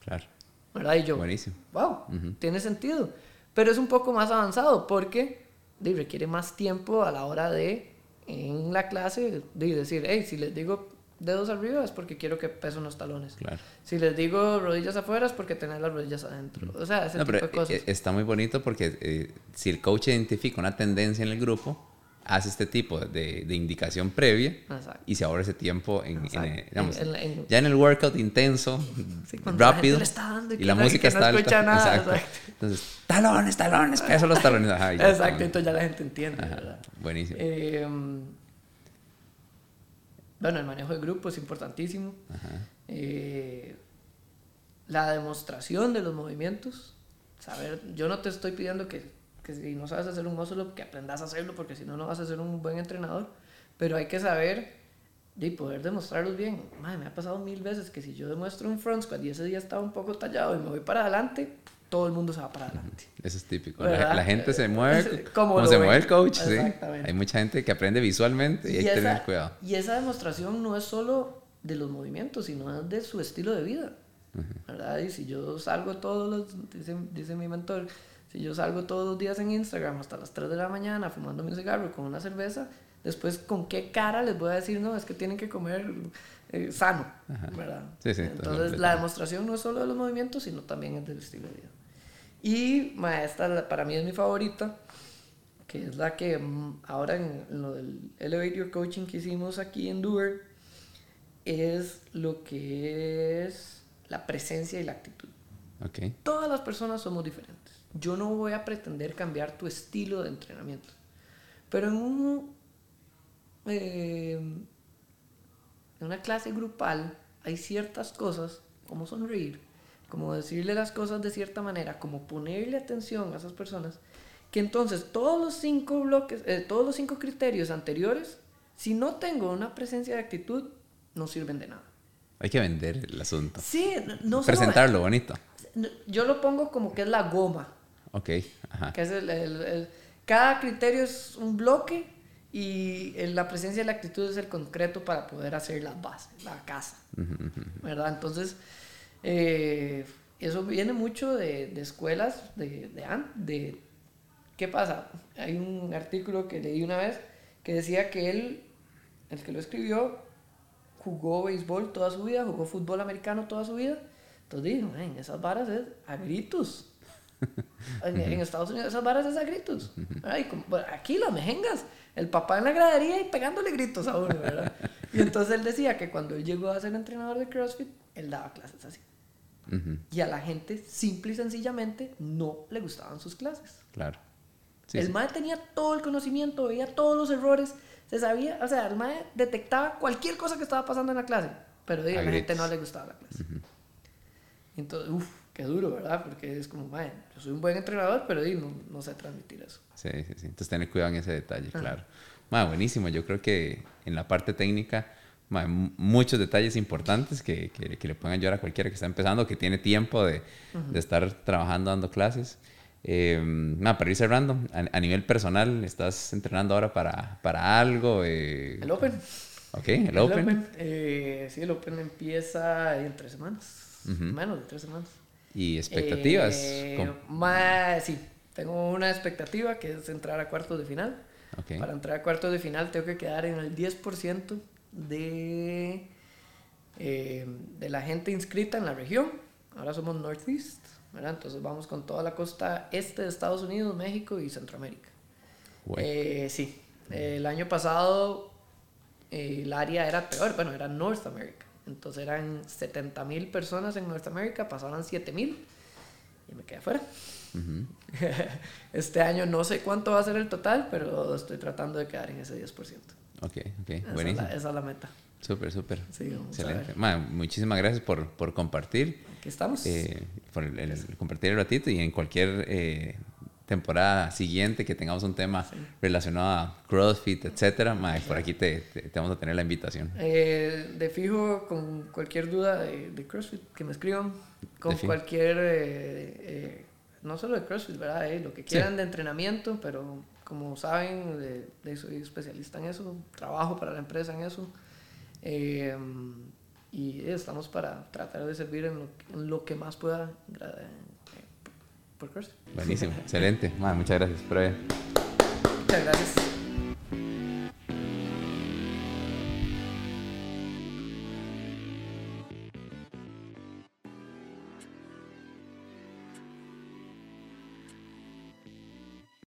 A: Claro.
B: ¿Verdad? Y yo,
A: Buenísimo.
B: wow, tiene sentido. Pero es un poco más avanzado porque de, requiere más tiempo a la hora de, en la clase, de decir, hey, si les digo dedos arriba es porque quiero que peso los talones.
A: Claro.
B: Si les digo rodillas afuera es porque tener las rodillas adentro. O sea, ese
A: No,
B: tipo de cosas.
A: eh, está muy bonito porque eh, si el coach identifica una tendencia en el grupo, hace este tipo de, de indicación previa
B: Exacto.
A: y se ahorra ese tiempo en, eh, digamos,
B: En- en-
A: ya en el workout intenso,
B: Sí, la
A: rápido
B: le está dando y
A: la
B: no-
A: música
B: no
A: está alta.
B: escucha [laughs] nada,
A: exacto.
B: exacto.
A: Entonces, talones, talones, peso los talones. Ajá,
B: Exacto, entonces ya la gente entiende,
A: buenísimo.
B: Eh, bueno, el manejo de grupo es importantísimo.
A: Ajá.
B: Eh, la demostración de los movimientos. Saber, yo no te estoy pidiendo que, que si no sabes hacer un muscle up, que aprendas a hacerlo, porque si no, no vas a ser un buen entrenador. Pero hay que saber y poder demostrarlos bien. Madre, me ha pasado mil veces que si yo demuestro un front squat y ese día estaba un poco tallado y me voy para adelante, todo el mundo se va para adelante.
A: Eso es típico. La, la gente se mueve
B: Como
A: como se
B: ven.
A: mueve el coach. ¿sí? Hay mucha gente que aprende visualmente y, hay que
B: esa,
A: tener cuidado.
B: y esa demostración no es solo de los movimientos, sino de su estilo de vida. ¿verdad? Y si yo salgo todos los, dice, dice mi mentor, si yo salgo todos los días en Instagram hasta las 3 de la mañana fumándome un cigarro con una cerveza, después con qué cara les voy a decir, no, es que tienen que comer eh, sano, ¿verdad?
A: Sí, sí,
B: Entonces la demostración no es solo de los movimientos, sino también es del estilo de vida. Y ma, esta la- para mí es mi favorita, que es la que mm, ahora en, lo del Elevator Coaching que hicimos aquí en Doer, es lo que es la presencia y la actitud.
A: Ok.
B: Todas las personas somos diferentes. Yo no voy a pretender cambiar tu estilo de entrenamiento. Pero en un, eh, en una clase grupal hay ciertas cosas, como sonreír, como decirle las cosas de cierta manera, como ponerle atención a esas personas, que entonces todos los cinco bloques, eh, todos los cinco criterios anteriores, si no tengo una presencia de actitud, no sirven de nada.
A: Hay que vender el asunto.
B: Sí, no, no solo-
A: Presentarlo bonito.
B: yo lo pongo como que es la goma,
A: Ok. Ajá.
B: que es el, el- el- cada criterio es un bloque y la presencia y la actitud es el concreto para poder hacer la base, la casa, ¿verdad? Entonces, eh, eso viene mucho de, de escuelas de, de, de- ¿Qué pasa? Hay un artículo que leí una vez que decía que él, el que lo escribió, jugó béisbol toda su vida, jugó fútbol americano toda su vida. Entonces dijo, en esas varas es a gritos. [laughs] En, en Estados Unidos esas varas es a gritos. Ay, como- bueno, aquí las mejengas, el papá en la gradería y pegándole gritos a uno, ¿verdad? Y entonces él decía que cuando él llegó a ser entrenador de CrossFit, él daba clases así.
A: Ujú,
B: Y a la gente simple y sencillamente no le gustaban sus clases.
A: Claro. Sí,
B: el
A: sí.
B: MAE tenía todo el conocimiento, veía todos los errores, se sabía, o sea, el MAE detectaba cualquier cosa que estaba pasando en la clase, pero a
A: A
B: la gente no le gustaba la clase. Entonces, uff, qué duro, ¿verdad? Porque es como, MAE, yo soy un buen entrenador, pero no, no sé transmitir eso.
A: Sí, sí, sí. Entonces tener cuidado en ese detalle, claro. Ma, buenísimo. Yo creo que en la parte técnica, ma, m- muchos detalles importantes que, que, que le pueden ayudar a cualquiera que está empezando, que tiene tiempo de, de estar trabajando, dando clases. Eh, ma, para ir cerrando, a, a nivel personal, ¿estás entrenando ahora para, para algo? Eh,
B: El Open.
A: Ok, el, Open.
B: eh, sí, el Open empieza en tres semanas, menos de tres semanas.
A: ¿Y expectativas?
B: Eh, ma- sí, tengo una expectativa que es entrar a cuartos de final.
A: Ok.
B: Para entrar a cuartos de final tengo que quedar en el 10% de, eh, de la gente inscrita en la región. Ahora somos Northeast, ¿verdad? Entonces vamos con toda la costa este de Estados Unidos, México y Centroamérica. Eh, sí, el año pasado eh, el área era peor, bueno, era North America. Entonces eran 70 mil personas en North America, pasaron 7 mil y me quedé afuera.
A: Ujú. [laughs]
B: Este año no sé cuánto va a ser el total, pero estoy tratando de quedar en ese 10%.
A: Ok, ok,
B: Esa es,
A: buenísimo.
B: la, esa es la meta.
A: Súper, súper.
B: Sí,
A: Excelente.
B: ver.
A: Ma, muchísimas gracias por, por compartir.
B: Aquí estamos.
A: eh, por el, el- compartir el ratito y en cualquier eh, temporada siguiente que tengamos un tema relacionado a CrossFit, etcétera, mae, por aquí te, te- te vamos a tener la invitación.
B: Eh, de fijo, con cualquier duda de, de CrossFit, que me escriban. Con cualquier, eh, eh, no solo de CrossFit, ¿verdad? Eh, lo que quieran de entrenamiento, pero como saben, de, de- soy especialista en eso, trabajo para la empresa en eso. Eh, y estamos para tratar de servir en lo, en lo que más pueda por CrossFit.
A: Buenísimo, excelente. Mae, muchas gracias.
B: Muchas gracias.